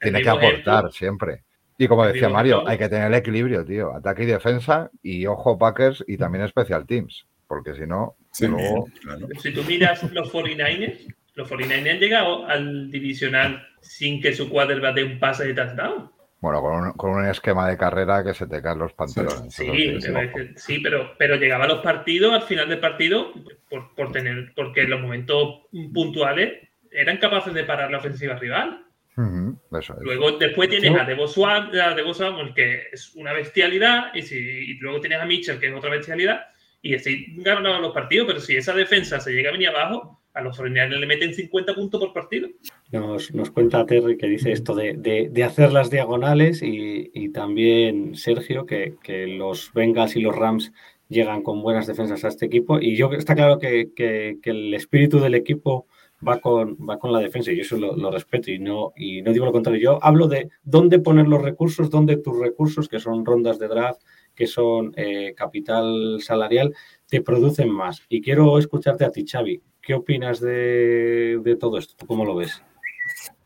Speaker 3: tiene que aportar siempre. Y como decía Mario, hay que tener el equilibrio, tío. Ataque y defensa y ojo Packers y también Special Teams. Porque si no, luego...
Speaker 2: Si tú miras los 49ers, los 49ers han llegado al divisional sin que su quarterback dé un pase de touchdown.
Speaker 3: Bueno, con un, con un, esquema de carrera que se te caen los pantalones.
Speaker 2: Sí, sí, pero, pero llegaba a los partidos, al final del partido, por, por, tener, porque en los momentos puntuales eran capaces de parar la ofensiva rival.
Speaker 3: Uh -huh, eso es.
Speaker 2: Luego, después tienes a Debo Swam, que es una bestialidad, y, si, y luego tienes a Mitchell, que es otra bestialidad, y así ganaban los partidos, pero si esa defensa se llega a venir abajo, a los 49 le meten 50 puntos por partido.
Speaker 1: Nos, nos cuenta Terry que dice esto de, de, hacer las diagonales y, y también Sergio que, que, los Bengals y los Rams llegan con buenas defensas a este equipo y yo está claro que, que el espíritu del equipo va con, va con la defensa y yo eso lo, lo, respeto y no, y no digo lo contrario. Yo hablo de dónde poner los recursos, dónde tus recursos, que son rondas de draft, que son eh, capital salarial, te producen más. Y quiero escucharte a ti, Xavi. ¿Qué opinas de, de todo esto? ¿Cómo lo ves?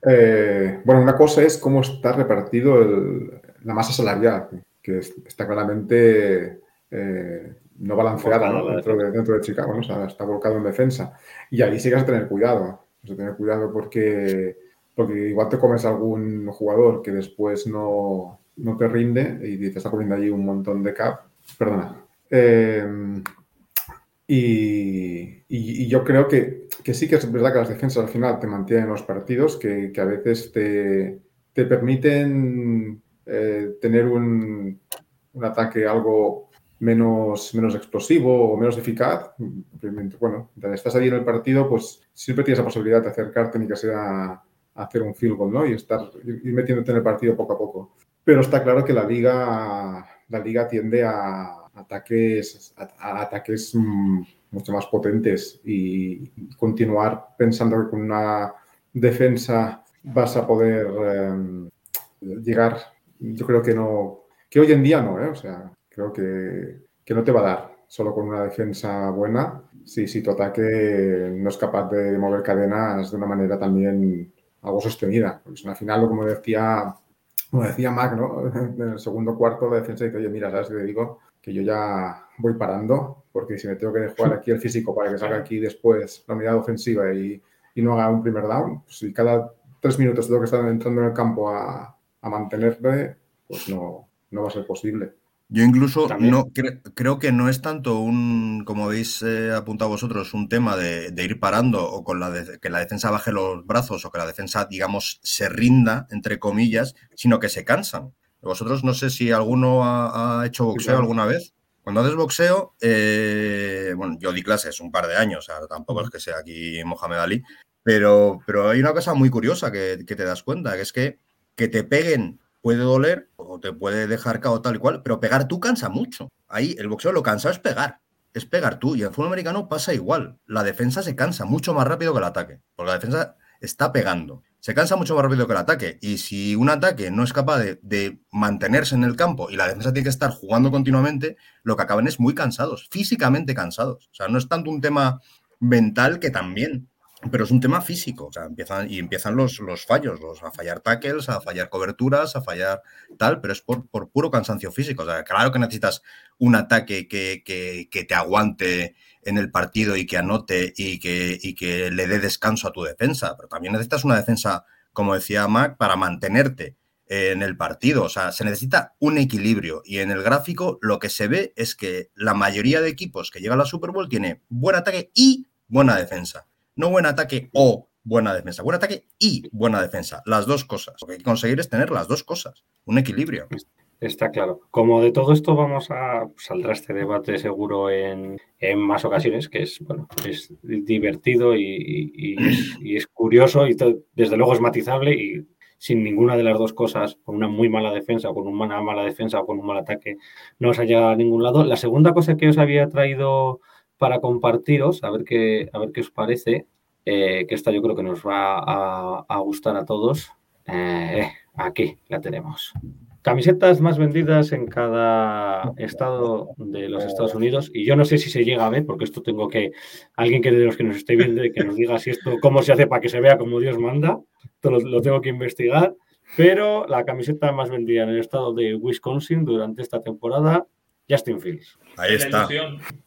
Speaker 4: Eh, bueno, una cosa es cómo está repartido el, la masa salarial, que está claramente eh, no balanceada ¿no? Dentro, de, dentro, de, Chicago, ¿no? O sea, está volcado en defensa. Y ahí sí que has de tener cuidado. Has de tener cuidado porque, porque igual te comes algún jugador que después no, no te rinde y te está comiendo allí un montón de cap. Perdona. Eh, y, y, y, yo creo que, que, sí que es verdad que las defensas al final te mantienen los partidos, que, que a veces te, te permiten eh, tener un, un, ataque algo menos, menos explosivo o menos eficaz. Bueno, estás ahí en el partido, pues siempre tienes la posibilidad de acercarte ni que sea a hacer un field goal, ¿no? Y estar ir metiéndote en el partido poco a poco. Pero está claro que la liga, la liga tiende a ataques, a, a ataques mucho más potentes y continuar pensando que con una defensa vas a poder eh, llegar, yo creo que no, que hoy en día no, ¿eh? o sea, creo que, que, no te va a dar solo con una defensa buena si, si tu ataque no es capaz de mover cadenas de una manera también algo sostenida. Porque al final, como decía, como decía Mac, ¿no? en el segundo cuarto la defensa dice, oye, mira, ¿sabes te digo? Que yo ya voy parando, porque si me tengo que jugar aquí el físico para que salga aquí después la unidad ofensiva y, y no haga un primer down, pues si cada tres minutos tengo que estar entrando en el campo a, a mantenerme, pues no, no va a ser posible.
Speaker 5: Yo incluso no cre creo que no es tanto un, como habéis eh, apuntado vosotros, un tema de, de ir parando o con la de, que la defensa baje los brazos o que la defensa, digamos, se rinda, entre comillas, sino que se cansan. Vosotros no sé si alguno ha, ha hecho boxeo sí, claro. alguna vez. Cuando haces boxeo, eh, bueno, yo di clases un par de años, o sea, tampoco es que sea aquí Mohamed Ali, pero, pero hay una cosa muy curiosa que, que, te das cuenta, que es que que te peguen puede doler o te puede dejar cao tal y cual, pero pegar tú cansa mucho. Ahí el boxeo lo cansado es pegar, es pegar tú. Y en el fútbol americano pasa igual. La defensa se cansa mucho más rápido que el ataque, porque la defensa está pegando se cansa mucho más rápido que el ataque. Y si un ataque no es capaz de, mantenerse en el campo y la defensa tiene que estar jugando continuamente, lo que acaban es muy cansados, físicamente cansados. O sea, no es tanto un tema mental que también, pero es un tema físico. O sea, empiezan, y empiezan los, los fallos, los, a fallar tackles, a fallar coberturas, a fallar tal, pero es por, por puro cansancio físico. O sea, claro que necesitas un ataque que, que, que te aguante en el partido y que anote y que, y que le dé descanso a tu defensa, pero también necesitas una defensa, como decía Mac, para mantenerte en el partido. O sea, se necesita un equilibrio. Y en el gráfico lo que se ve es que la mayoría de equipos que llegan a la Super Bowl tiene buen ataque y buena defensa. No buen ataque o buena defensa. Buen ataque y buena defensa. Las dos cosas. Lo que hay que conseguir es tener las dos cosas. Un equilibrio.
Speaker 1: Está claro. Como de todo esto vamos a saldrá este debate seguro en, en más ocasiones, que es bueno, es divertido y, es, curioso y desde luego es matizable y sin ninguna de las dos cosas, con una muy mala defensa o con una mala defensa o con un mal ataque, no os haya a ningún lado. La segunda cosa que os había traído para compartiros, a ver qué, a ver qué os parece, eh, que esta yo creo que nos va a, a gustar a todos. Eh, aquí la tenemos. Camisetas más vendidas en cada estado de los Estados Unidos. Y yo no sé si se llega a ver, porque esto tengo que. Alguien que de los que nos esté viendo y que nos diga si esto, cómo se hace para que se vea como Dios manda. Esto lo, lo tengo que investigar. Pero la camiseta más vendida en el estado de Wisconsin durante esta temporada, Justin Fields.
Speaker 5: Ahí está.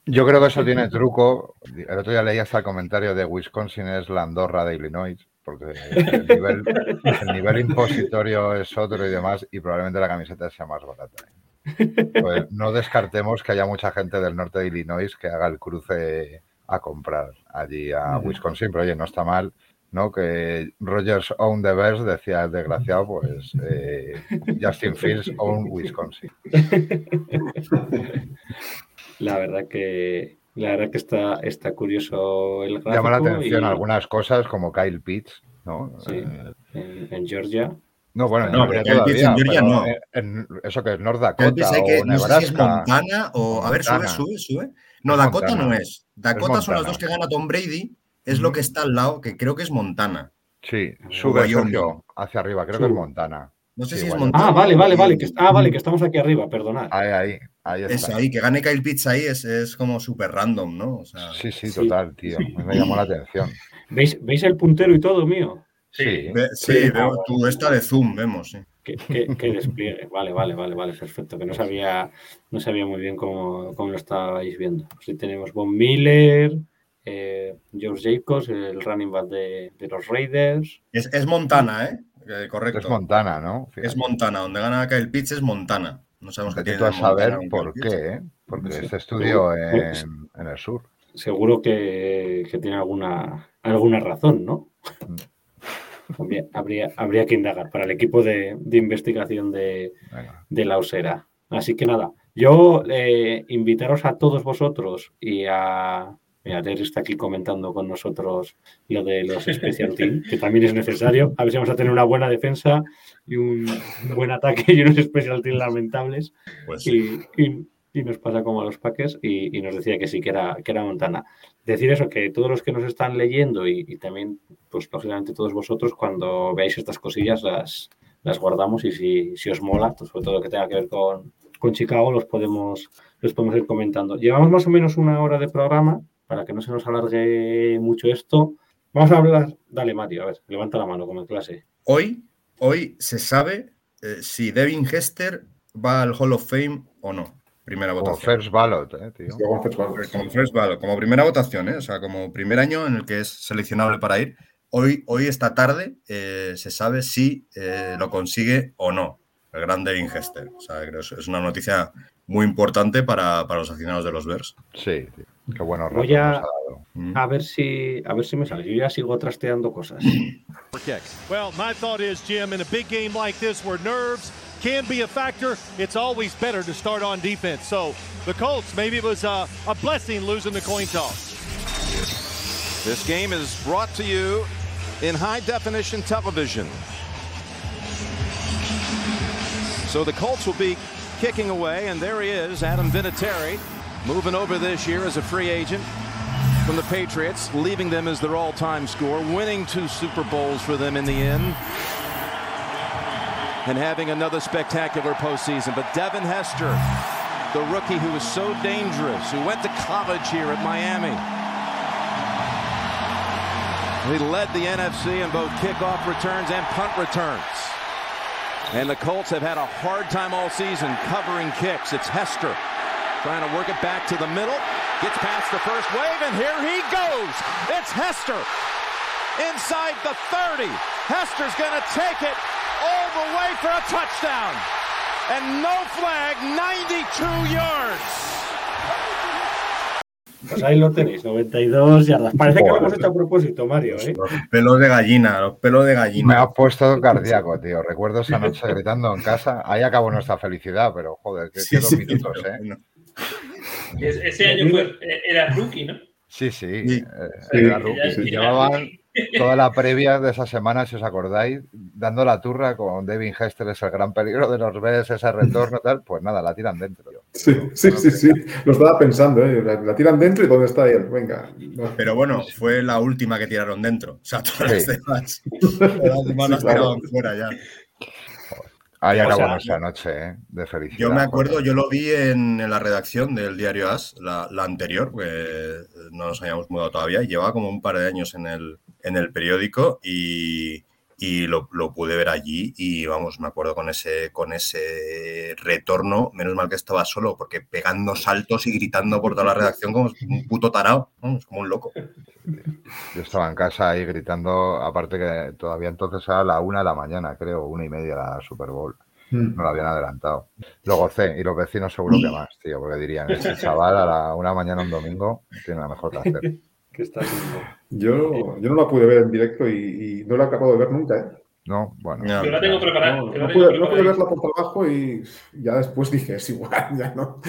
Speaker 3: Yo creo que eso tiene truco. El otro día leí hasta el comentario de Wisconsin es la Andorra de Illinois, porque el nivel, el nivel impositorio es otro y demás, y probablemente la camiseta sea más barata. Pues no descartemos que haya mucha gente del norte de Illinois que haga el cruce a comprar allí a Wisconsin, pero oye, no está mal. ¿no? Que Rogers own the Bears, decía el desgraciado, pues eh, Justin Fields own Wisconsin.
Speaker 1: La verdad que la verdad que está, está curioso el gráfico.
Speaker 3: Llama la atención
Speaker 1: y-
Speaker 3: algunas cosas como Kyle Pitts, ¿no?
Speaker 1: Sí.
Speaker 3: Eh,
Speaker 1: en, en Georgia.
Speaker 3: no, bueno,
Speaker 5: No, Kyle Pitts en Georgia no.
Speaker 3: eso que es North Dakota
Speaker 5: que- no sé si es. Montana o. A ver, sube,
Speaker 3: Montana.
Speaker 5: sube, sube. No,
Speaker 3: Es
Speaker 5: Dakota
Speaker 3: Montana.
Speaker 5: no es. Dakota son las dos que gana Tom Brady. Es lo que está al lado, que creo que es Montana.
Speaker 3: Sí, sube. Sergio hacia arriba, creo que es. Montana.
Speaker 5: No sé
Speaker 3: Sí,
Speaker 5: si es. Montana.
Speaker 1: Ah, vale, vale, vale. Que, ah, vale, que estamos aquí arriba, perdonad.
Speaker 3: Ahí, ahí, ahí
Speaker 5: Es ahí, que gane Kyle Pitts ahí es, es como súper random, ¿no? O sea,
Speaker 3: Sí, sí,
Speaker 1: Sí.
Speaker 3: total, tío. Me llamó la atención.
Speaker 1: ¿Veis, ¿Veis el puntero y todo mío?
Speaker 3: Sí.
Speaker 5: ve- sí,
Speaker 1: Sí.
Speaker 5: veo tu esta de Zoom, vemos, sí.
Speaker 1: Qué, qué- qué despliegue. Vale, vale, vale, vale, perfecto. Que no sabía, no sabía muy bien cómo, cómo lo estabais viendo. Sí, tenemos Von Miller, eh, George Jacobs, el running back de, de los Raiders.
Speaker 5: Es, es Montana, ¿eh? Eh, correcto.
Speaker 3: Es Montana, ¿no?
Speaker 5: Es Montana, donde gana Kyle Pitts es Montana. No sabemos qué tiene. Montana
Speaker 3: saber por qué, ¿eh? Porque
Speaker 1: Sí.
Speaker 3: este estudio
Speaker 1: Pues-
Speaker 3: en, en el sur.
Speaker 1: Seguro que, que tiene alguna, alguna razón, ¿no? Habría, habría, habría que indagar para el equipo de, de investigación de, de la Osera. Así que nada, yo eh, invitaros a todos vosotros y a. Mira, Terry está aquí comentando con nosotros lo de los Special Team, que también es necesario. A ver si vamos a tener una buena defensa y un buen ataque y unos Special Team lamentables.
Speaker 5: Pues.
Speaker 1: Y, y- y nos pasa como a los Packers y, y nos decía que sí, que era, que era Montana. Decir eso, que todos los que nos están leyendo y, y también, pues lógicamente todos vosotros, cuando veáis estas cosillas las, las guardamos y si, si os mola, pues sobre todo lo que tenga que ver con, con Chicago, los podemos, los podemos ir comentando. Llevamos más o menos una hora de programa, para que no se nos alargue mucho esto. Vamos a hablar, dale Mario, a ver, levanta la mano como en clase.
Speaker 5: Hoy, hoy se sabe eh, si Devin Hester va al Hall of Fame o no. Primera
Speaker 3: Como
Speaker 5: votación.
Speaker 3: first ballot, ¿eh, tío?
Speaker 4: Luego First Ballot.
Speaker 5: Como first ballot, como primera votación, ¿eh? o sea, como primer año en el que es seleccionable para ir. Hoy, hoy esta tarde, eh, se sabe si eh, lo consigue o no el gran Devin Hester. O sea, creo que es una noticia muy importante para, para los aficionados de los Bears.
Speaker 3: Sí. Qué buenos
Speaker 1: Voy a-
Speaker 3: nos ha dado.
Speaker 5: Mm.
Speaker 1: A ver si, a ver si me sale. Yo ya sigo trasteando cosas.
Speaker 6: Well, my thought is, Jim, in a big game like this where nerves can be a factor, it's always better to start on defense. So the Colts, maybe it was a, a blessing losing the coin toss.
Speaker 7: This game is brought to you in high definition television. So the Colts will be kicking away, and there he is, Adam Vinatieri, moving over this year as a free agent from the Patriots, leaving them as their all time score, winning two Super Bowls for them in the end, and having another spectacular postseason. But Devin Hester, the rookie who was so dangerous, who went to college here at Miami. He led the NFC in both kickoff returns and punt returns. And the Colts have had a hard time all season covering kicks. It's Hester trying to work it back to the middle. Gets past the first wave, and here he goes. It's Hester inside the 30. Hester's going to take it
Speaker 6: all the way for a touchdown. And no flag, 92 yards.
Speaker 1: Pues ahí lo tenéis, 92 yardas. Parece que lo hemos hecho a propósito, Mario. ¿eh?
Speaker 5: Los pelos de gallina, los pelos de gallina.
Speaker 3: Me ha puesto cardíaco, tío. Recuerdo esa noche gritando en casa. Ahí acabó nuestra felicidad, pero joder, qué,
Speaker 5: Sí,
Speaker 3: minutos, ¿eh?
Speaker 2: Ese año fue, era rookie, ¿no?
Speaker 3: Sí, sí.
Speaker 5: Sí.
Speaker 3: eh,
Speaker 4: Sí,
Speaker 3: era rookie. Llevaban toda la previa de esa semana, si os acordáis, dando la turra con Devin Hester, es el gran peligro de los Bears, ese retorno tal. Pues nada, la tiran dentro.
Speaker 4: Sí, sí, sí, sí. Lo estaba pensando, ¿eh? La, la tiran dentro y ¿dónde está él? Venga. No.
Speaker 5: Pero bueno, fue la última que tiraron dentro. O sea, todas
Speaker 3: Sí.
Speaker 5: las demás, todas las demás las
Speaker 4: Sí, claro.
Speaker 5: tiraban fuera ya.
Speaker 3: Ahí acabó nuestra noche, ¿eh? De felicidad.
Speaker 5: Yo me acuerdo, yo lo vi en, en la redacción del diario As, la, la anterior, que no nos habíamos mudado todavía, y llevaba como un par de años en el, en el periódico y, y lo, lo pude ver allí y vamos, me acuerdo con ese, con ese retorno, menos mal que estaba solo, porque pegando saltos y gritando por toda la redacción como un puto tarao, vamos, como un loco.
Speaker 3: Yo estaba en casa ahí gritando, aparte que todavía entonces era la una de la mañana, creo, una y media la Super Bowl. No lo habían adelantado. Lo gocé y los vecinos seguro que más, tío, porque dirían, este chaval a la una mañana un domingo tiene nada mejor que hacer.
Speaker 1: ¿Qué está haciendo?
Speaker 4: Yo, yo no la pude ver en directo y, y no la acabo de ver nunca, ¿eh?
Speaker 3: No, bueno.
Speaker 2: Yo la tengo preparada.
Speaker 4: No,
Speaker 2: yo la
Speaker 4: no pude, no pude
Speaker 2: preparada.
Speaker 4: verla por trabajo y ya después dije, es igual, ya no.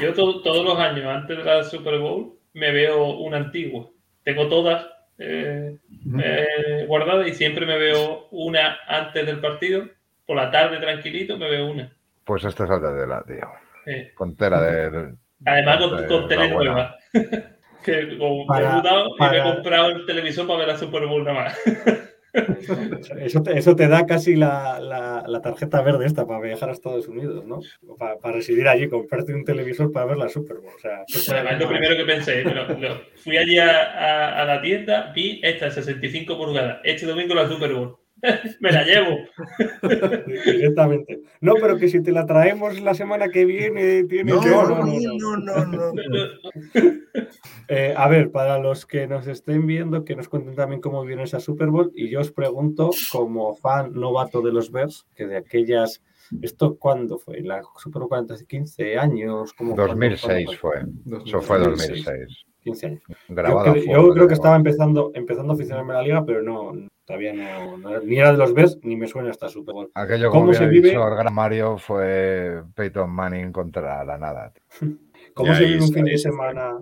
Speaker 2: Yo to- todos los años antes de la Super Bowl me veo una antigua. Tengo todas eh, eh, guardadas y siempre me veo una antes del partido. Por la tarde tranquilito me veo una.
Speaker 3: Pues este es el de Adela, tío.
Speaker 2: Eh,
Speaker 3: Contera de.
Speaker 2: además con,
Speaker 3: de
Speaker 2: con tele
Speaker 3: la
Speaker 2: nueva. que como
Speaker 1: Para-
Speaker 2: he mudado y me he comprado el televisor para ver la Super Bowl nada más.
Speaker 1: Eso te, eso te da casi la, la- la tarjeta verde esta para viajar a Estados Unidos, ¿no? Para, para residir allí, comprarte un televisor para ver la Super Bowl. O sea, ¿qué puede
Speaker 2: Además,
Speaker 1: haber
Speaker 2: lo primero que pensé, pero lo- fui allí a, a- a la tienda, vi esta 65 pulgadas, este domingo la Super Bowl. Me la llevo.
Speaker 1: Directamente. No, pero que si te la traemos la semana que viene, tiene
Speaker 5: No,
Speaker 1: que-
Speaker 5: no, no, no, no.
Speaker 1: Eh, a ver, para los que nos estén viendo, que nos cuenten también cómo viene esa Super Bowl. Y yo os pregunto, como fan novato de los Bears, que de aquellas. ¿Esto cuándo fue? ¿La Super Bowl 40, 15 años? ¿Cómo, cuándo-
Speaker 3: 2006
Speaker 1: cuándo
Speaker 3: fue. Eso fue
Speaker 1: 2006.
Speaker 3: 2006.
Speaker 1: 15 años. Yo,
Speaker 3: Grabada.
Speaker 1: yo creo que estaba empezando, empezando a aficionarme a la liga, pero no, todavía no, no- ni era de los Bears ni me suena esta Super Bowl.
Speaker 3: Aquello,
Speaker 1: ¿Cómo
Speaker 3: como
Speaker 1: se vive?
Speaker 3: dicho el gran Mario, fue Peyton Manning contra la nada. tío.
Speaker 1: ¿Cómo
Speaker 5: Ya,
Speaker 1: se vive un fin de semana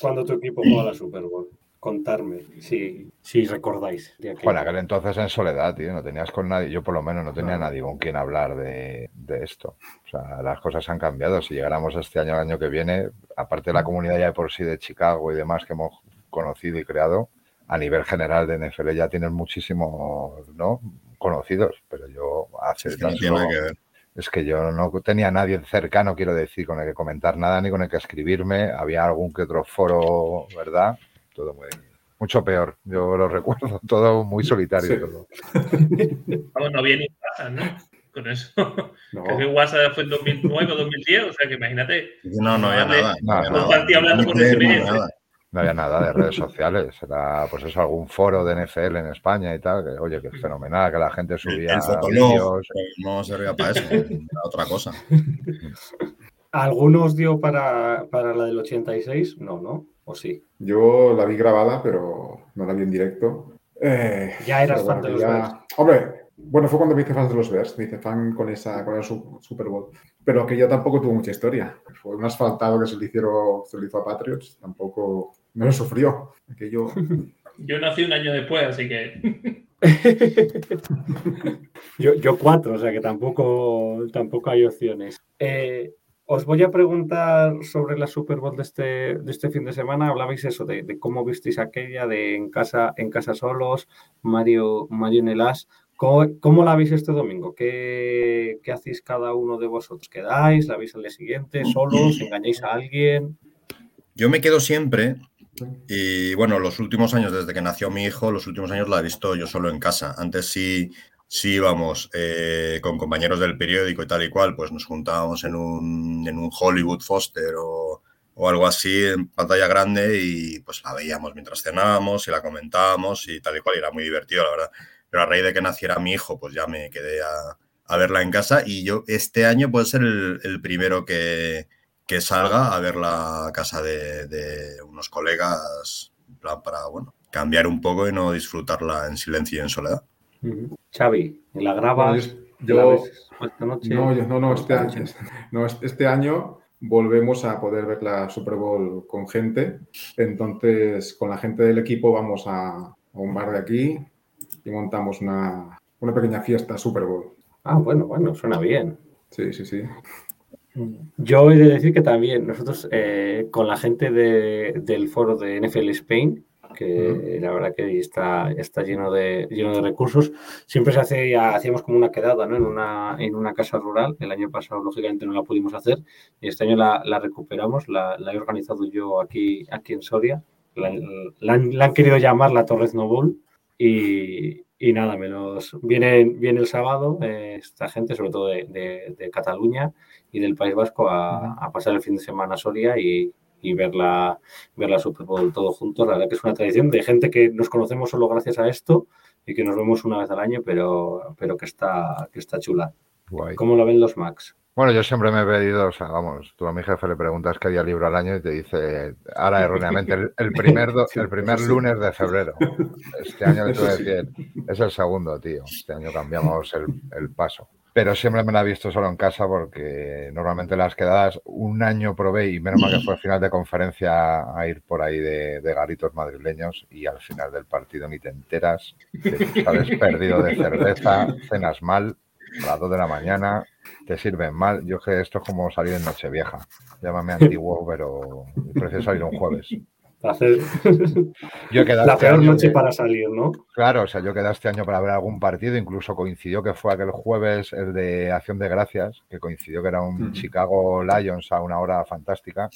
Speaker 1: cuando tu equipo juega la Super Bowl? Contarme, si, si recordáis. de aquello.
Speaker 3: Bueno, aquel entonces en soledad, tío, no tenías con nadie, yo por lo menos no tenía nadie con quien hablar de, de esto. O sea, las cosas han cambiado. Si llegáramos este año, el año que viene, aparte de la comunidad ya de por sí de Chicago y demás que hemos conocido y creado, a nivel general de NFL ya tienen muchísimos, ¿no? Conocidos, pero yo hace
Speaker 5: Es que no
Speaker 3: tan
Speaker 5: tiene nada
Speaker 3: solo-
Speaker 5: que ver.
Speaker 3: Es que yo no tenía nadie cercano, quiero decir, con el que comentar nada, ni con el que escribirme. Había algún que otro foro, ¿verdad? Todo muy... Mucho peor, yo lo recuerdo, todo muy solitario.
Speaker 4: Sí.
Speaker 3: todo.
Speaker 2: Vamos, no había ni WhatsApp, ¿no? Con eso.
Speaker 4: No.
Speaker 2: Creo que WhatsApp fue en 2009 o 2010, o sea que imagínate.
Speaker 5: No, no había
Speaker 2: Vale.
Speaker 5: nada.
Speaker 3: No,
Speaker 5: había
Speaker 3: no.
Speaker 5: nada.
Speaker 2: Hablando por SMS.
Speaker 3: No había nada de redes sociales, era pues eso, algún foro de NFL en España y tal, que oye, que es fenomenal, que la gente subía vídeos.
Speaker 5: no servía para eso, era otra cosa.
Speaker 1: ¿Alguno os dio para, para la del 86? No, ¿no? ¿O sí?
Speaker 4: Yo la vi grabada, pero no la vi en directo. Eh,
Speaker 1: Ya eras fan de los Bears.
Speaker 4: Hombre, bueno, fue cuando me hice fan de los Bears, me hice fan con esa con el Su- Super Bowl. Pero que ya tampoco tuvo mucha historia. Fue un asfaltado que se le, hicieron, se le hizo a Patriots, tampoco no lo sufrió. Aquello,
Speaker 2: Yo nací un año después, así que.
Speaker 1: Yo, yo cuatro, o sea que tampoco, tampoco hay opciones. Eh, os voy a preguntar sobre la Super Bowl de este, de este fin de semana. Hablabais eso, de, de cómo visteis aquella, de en casa, en casa solos, Mario, Mario en el As. ¿Cómo, cómo la veis este domingo? ¿Qué, ¿Qué hacéis cada uno de vosotros? ¿Quedáis? ¿La veis al día siguiente? ¿Solos? ¿Engañáis a alguien?
Speaker 5: Yo me quedo siempre, y bueno, los últimos años, desde que nació mi hijo, los últimos años la he visto yo solo en casa. Antes sí, sí íbamos eh, con compañeros del periódico y tal y cual, pues nos juntábamos en un, en un Hollywood Foster o, o algo así en pantalla grande y pues la veíamos mientras cenábamos y la comentábamos y tal y cual, era muy divertido, la verdad. pero a raíz de que naciera mi hijo, pues ya me quedé a, a verla en casa y yo este año puede ser el, el primero que, que, salga a ver la casa de, de unos colegas, en plan para, bueno, cambiar un poco y no disfrutarla en silencio y en soledad.
Speaker 1: Xavi, ¿la grabas?
Speaker 4: Yo,
Speaker 1: ¿La
Speaker 4: yo-
Speaker 1: ves esta noche?
Speaker 4: no, yo- no, no, este año, no, este este año volvemos a poder ver la Super Bowl con gente. Entonces, con la gente del equipo vamos a, a un bar de aquí y montamos una, una pequeña fiesta Super Bowl.
Speaker 1: Ah, bueno, bueno, suena bien.
Speaker 4: Sí, sí, sí.
Speaker 1: Yo he de decir que también nosotros eh, con la gente de- del foro de NFL Spain, que la verdad que está, está lleno, de, lleno de recursos, siempre se hace, hacíamos como una quedada ¿no? en, una, en una casa rural. El año pasado, lógicamente, no la pudimos hacer y este año la, la recuperamos. La, la he organizado yo aquí, aquí en Soria. La, la han, han querido llamar la Torres Noble y, y nada, menos viene, viene el sábado eh, esta gente, sobre todo de, de- de Cataluña y del País Vasco, a, a pasar el fin de semana a Soria y, y ver, la, ver la Super Bowl todos juntos. La verdad que es una tradición de gente que nos conocemos solo gracias a esto y que nos vemos una vez al año, pero, pero que, está, que está chula.
Speaker 3: Guay.
Speaker 1: ¿Cómo lo ven los Max?
Speaker 3: Bueno, yo siempre me he pedido, o sea, vamos, tú a mi jefe le preguntas qué día libro al año y te dice, ahora erróneamente, el, el primer, do- el primer lunes de febrero. Este año le tuve que decir, es el segundo, tío. Este año cambiamos el, el paso. Pero siempre me la he visto solo en casa porque normalmente las quedadas, un año probé y menos mal que fue final de conferencia a ir por ahí de, de garitos madrileños y al final del partido ni te enteras, te sales perdido de cerveza, cenas mal, a las 2 de la mañana, te sirven mal. Yo que esto es como salir en Nochevieja. Llámame antiguo, pero prefiero salir un jueves.
Speaker 1: Hacer
Speaker 3: Yo
Speaker 1: la
Speaker 3: este
Speaker 1: peor noche
Speaker 3: que-
Speaker 1: para salir, ¿no?
Speaker 3: Claro, o sea, yo quedé este año para ver algún partido, incluso coincidió que fue aquel jueves el de Acción de Gracias, que coincidió que era un. Chicago Lions a una hora fantástica,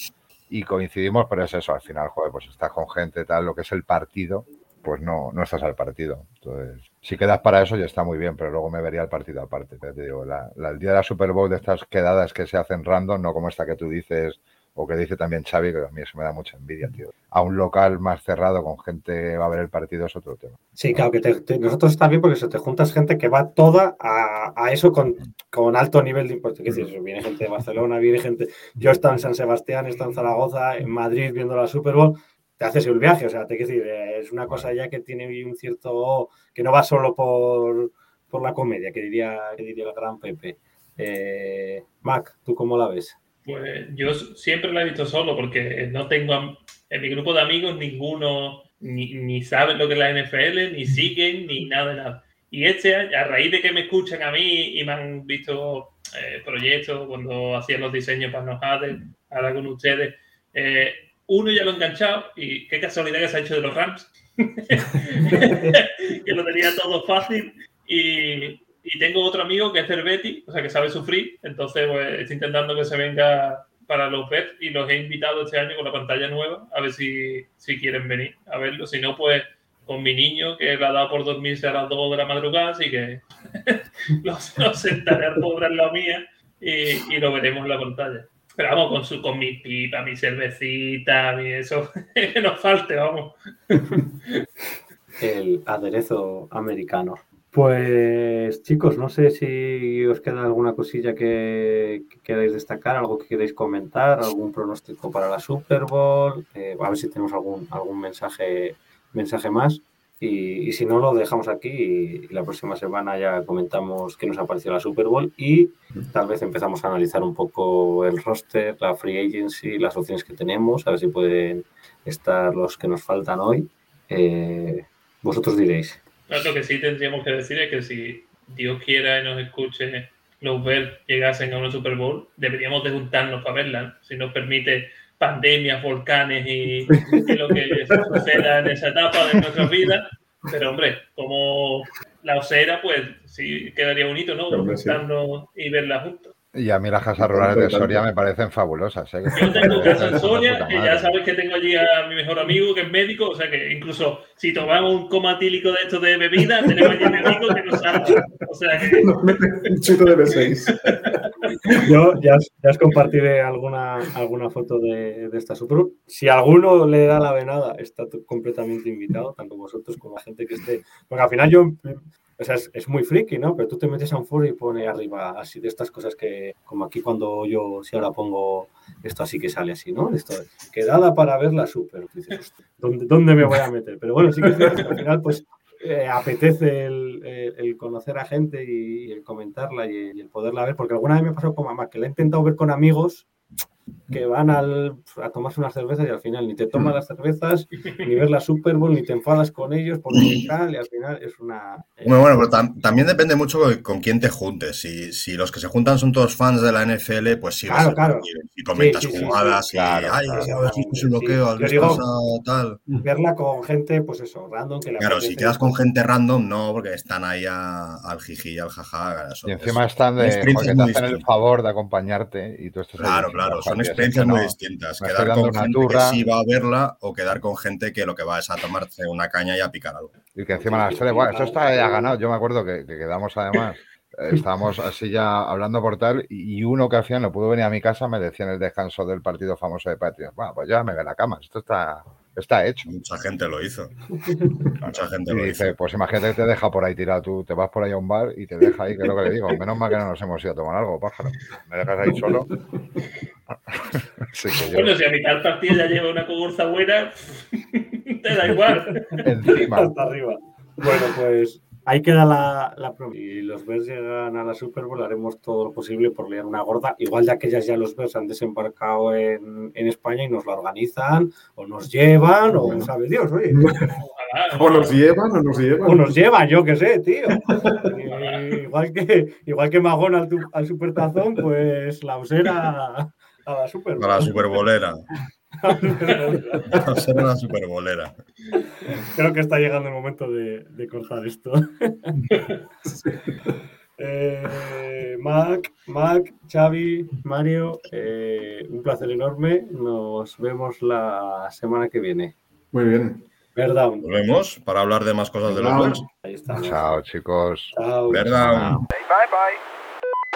Speaker 3: y coincidimos, pero es eso, al final, joder, pues estás con gente, tal, lo que es el partido, pues no, no estás al partido. Entonces, si quedas para eso ya está muy bien, pero luego me vería el partido aparte. Te digo, la- la- el día de la Super Bowl de estas quedadas que se hacen random, no como esta que tú dices, o que dice también Xavi, que a mí eso me da mucha envidia, tío. A un local más cerrado con gente va a ver el partido es otro tema.
Speaker 1: Sí, claro, que te- nosotros está bien porque se te juntas gente que va toda a, eso con, con alto nivel de importancia. Es decir, viene gente de Barcelona, viene gente. Yo he estado en San Sebastián, he estado en Zaragoza, en Madrid viendo la Super Bowl. Te haces el viaje, o sea, te quiero decir, es una cosa ya que tiene un cierto. que no va solo por, por la comedia, que diría, que diría el gran Pepe. Eh, Mac, ¿tú cómo la ves?
Speaker 2: Pues yo siempre la he visto solo porque no tengo en mi grupo de amigos ninguno ni, ni saben lo que es la NFL, ni siguen, ni nada de nada. Y este a raíz de que me escuchan a mí y me han visto eh, proyectos cuando hacían los diseños para Nojade, ahora con ustedes, eh, uno ya lo he enganchado y qué casualidad que se ha hecho de los Rams, que lo tenía todo fácil y, y tengo otro amigo que es Cerveti, o sea, que sabe sufrir, entonces pues, estoy intentando que se venga para los Bets y los he invitado este año con la pantalla nueva, a ver si, si quieren venir a verlo, si no, pues con mi niño, que le ha dado por dormirse a las 2 de la madrugada, así que los, los sentaré pobre en la mía y, y lo veremos en la pantalla. Pero vamos, con, su, con mi pipa, mi cervecita, mi eso, que nos falte, vamos.
Speaker 1: el aderezo americano. Pues chicos, no sé si os queda alguna cosilla que, que queráis destacar, algo que queráis comentar, algún pronóstico para la Super Bowl, eh, a ver si tenemos algún, algún mensaje, mensaje más. Y, si no, lo dejamos aquí y, y la próxima semana ya comentamos qué nos ha parecido la Super Bowl y tal vez empezamos a analizar un poco el roster, la free agency, las opciones que tenemos, a ver si pueden estar los que nos faltan hoy. Eh, vosotros diréis.
Speaker 2: No, Lo que sí tendríamos que decir es que si Dios quiera y nos escuche los ver llegasen a una Super Bowl, deberíamos de juntarnos para verla, ¿no? si nos permite pandemias, volcanes y, y lo que suceda en esa etapa de nuestra vida. Pero hombre, como la osera, pues sí quedaría bonito, ¿no?
Speaker 4: Sí.
Speaker 2: Juntarnos y verla juntos.
Speaker 3: Y a mí las casas rurales de Soria me parecen fabulosas. ¿eh?
Speaker 2: Yo tengo casa en Soria, que ya sabes que tengo allí a mi mejor amigo, que es médico, o sea que incluso si tomamos un coma tílico de esto de bebida, tenemos allí amigo que nos salva. O sea que
Speaker 4: un chito de B6.
Speaker 1: Yo ya os, ya os compartiré alguna, alguna foto de, de esta Super. Si alguno le da la venada, está completamente invitado, tanto vosotros como la gente que esté. Porque al final yo o sea, es, muy friki, ¿no? Pero tú te metes a un foro y pone arriba así de estas cosas que, como aquí cuando yo, si ahora pongo esto así que sale así, ¿no? Esto, quedada para ver la super. Dices, "Hostia, ¿dónde, ¿dónde me voy a meter? Pero bueno, sí que es al final, pues, eh, apetece el, el- conocer a gente y, el comentarla y el, y el poderla ver, porque alguna vez me pasó con mamá, que la he intentado ver con amigos que van al- a tomarse unas cervezas y al final ni te tomas las cervezas, ni ves la Super Bowl, ni te enfadas con ellos porque tal, y al final es una...
Speaker 5: Bueno, bueno, pero tam- también depende mucho con quién te juntes. Si, si los que se juntan son todos fans de la NFL, pues sí,
Speaker 1: Claro, claro.
Speaker 5: y comentas
Speaker 1: Sí, sí, sí,
Speaker 5: jugadas
Speaker 1: sí.
Speaker 5: y
Speaker 1: Claro,
Speaker 5: ay,
Speaker 1: claro,
Speaker 5: visto el bloqueo, has
Speaker 1: Yo
Speaker 5: visto
Speaker 1: digo-
Speaker 5: esa tal.
Speaker 1: verla con gente, pues eso, random, que le
Speaker 5: Claro, si quedas con gente random, no, porque están ahí a- al jiji y al jaja. eso
Speaker 3: Y
Speaker 5: es-
Speaker 3: encima están de
Speaker 5: experiencias
Speaker 3: joder, que te
Speaker 5: muy
Speaker 3: hacen el favor de acompañarte y tú estás ahí
Speaker 5: Claro,
Speaker 3: diciendo,
Speaker 5: claro, son
Speaker 3: "Joder, es que
Speaker 5: experiencias
Speaker 3: no,
Speaker 5: muy distintas.
Speaker 3: me estoy
Speaker 5: Quedar con gente
Speaker 3: turra".
Speaker 5: que sí va a verla o quedar con gente que lo que va es a tomarse una caña y a picar algo.
Speaker 3: Y que encima las tres, bueno, esto está ya ganado. Yo me acuerdo que, que quedamos además, eh, estábamos así ya hablando por tal, y uno que al final no pudo venir a mi casa me decía en el descanso del partido famoso de Patriots, bueno, pues ya me ve la cama, esto está, está hecho.
Speaker 5: Mucha gente lo hizo. Mucha gente
Speaker 3: Y
Speaker 5: lo hizo.
Speaker 3: dice, pues imagínate que te deja por ahí tirado, tú te vas por ahí a un bar y te deja ahí, que es lo que le digo, menos mal que no nos hemos ido a tomar algo, pájaro. Me dejas ahí solo. Así que yo,
Speaker 2: Bueno, si a mitad del partido ya lleva una cogurza buena, te da igual.
Speaker 3: encima,
Speaker 1: Hasta arriba. Bueno, pues ahí queda la, la prom- Y los Bears llegan a la Super Bowl, haremos todo lo posible por liar una gorda. Igual de aquellas ya los Bears han desembarcado en, en España y nos la organizan, o nos llevan, o sabe Dios, oye.
Speaker 4: O nos llevan o nos llevan.
Speaker 1: O nos llevan, yo qué sé, tío. Igual que, igual que Magón al, al Supertazón, pues la Osera a la Super Bowl.
Speaker 5: A la superbolera. Será la superbolera.
Speaker 1: Creo que está llegando el momento de, de cortar esto. Eh, Mac, Mac, Xavi, Mario, eh, un placer enorme. Nos vemos la semana que viene.
Speaker 4: Muy bien.
Speaker 1: ¿Verdad?
Speaker 5: Nos vemos para hablar de más cosas de los.
Speaker 1: Ahí estamos.
Speaker 3: chao chicos.
Speaker 1: Chao.
Speaker 5: ¿Verdad?
Speaker 7: Bye bye.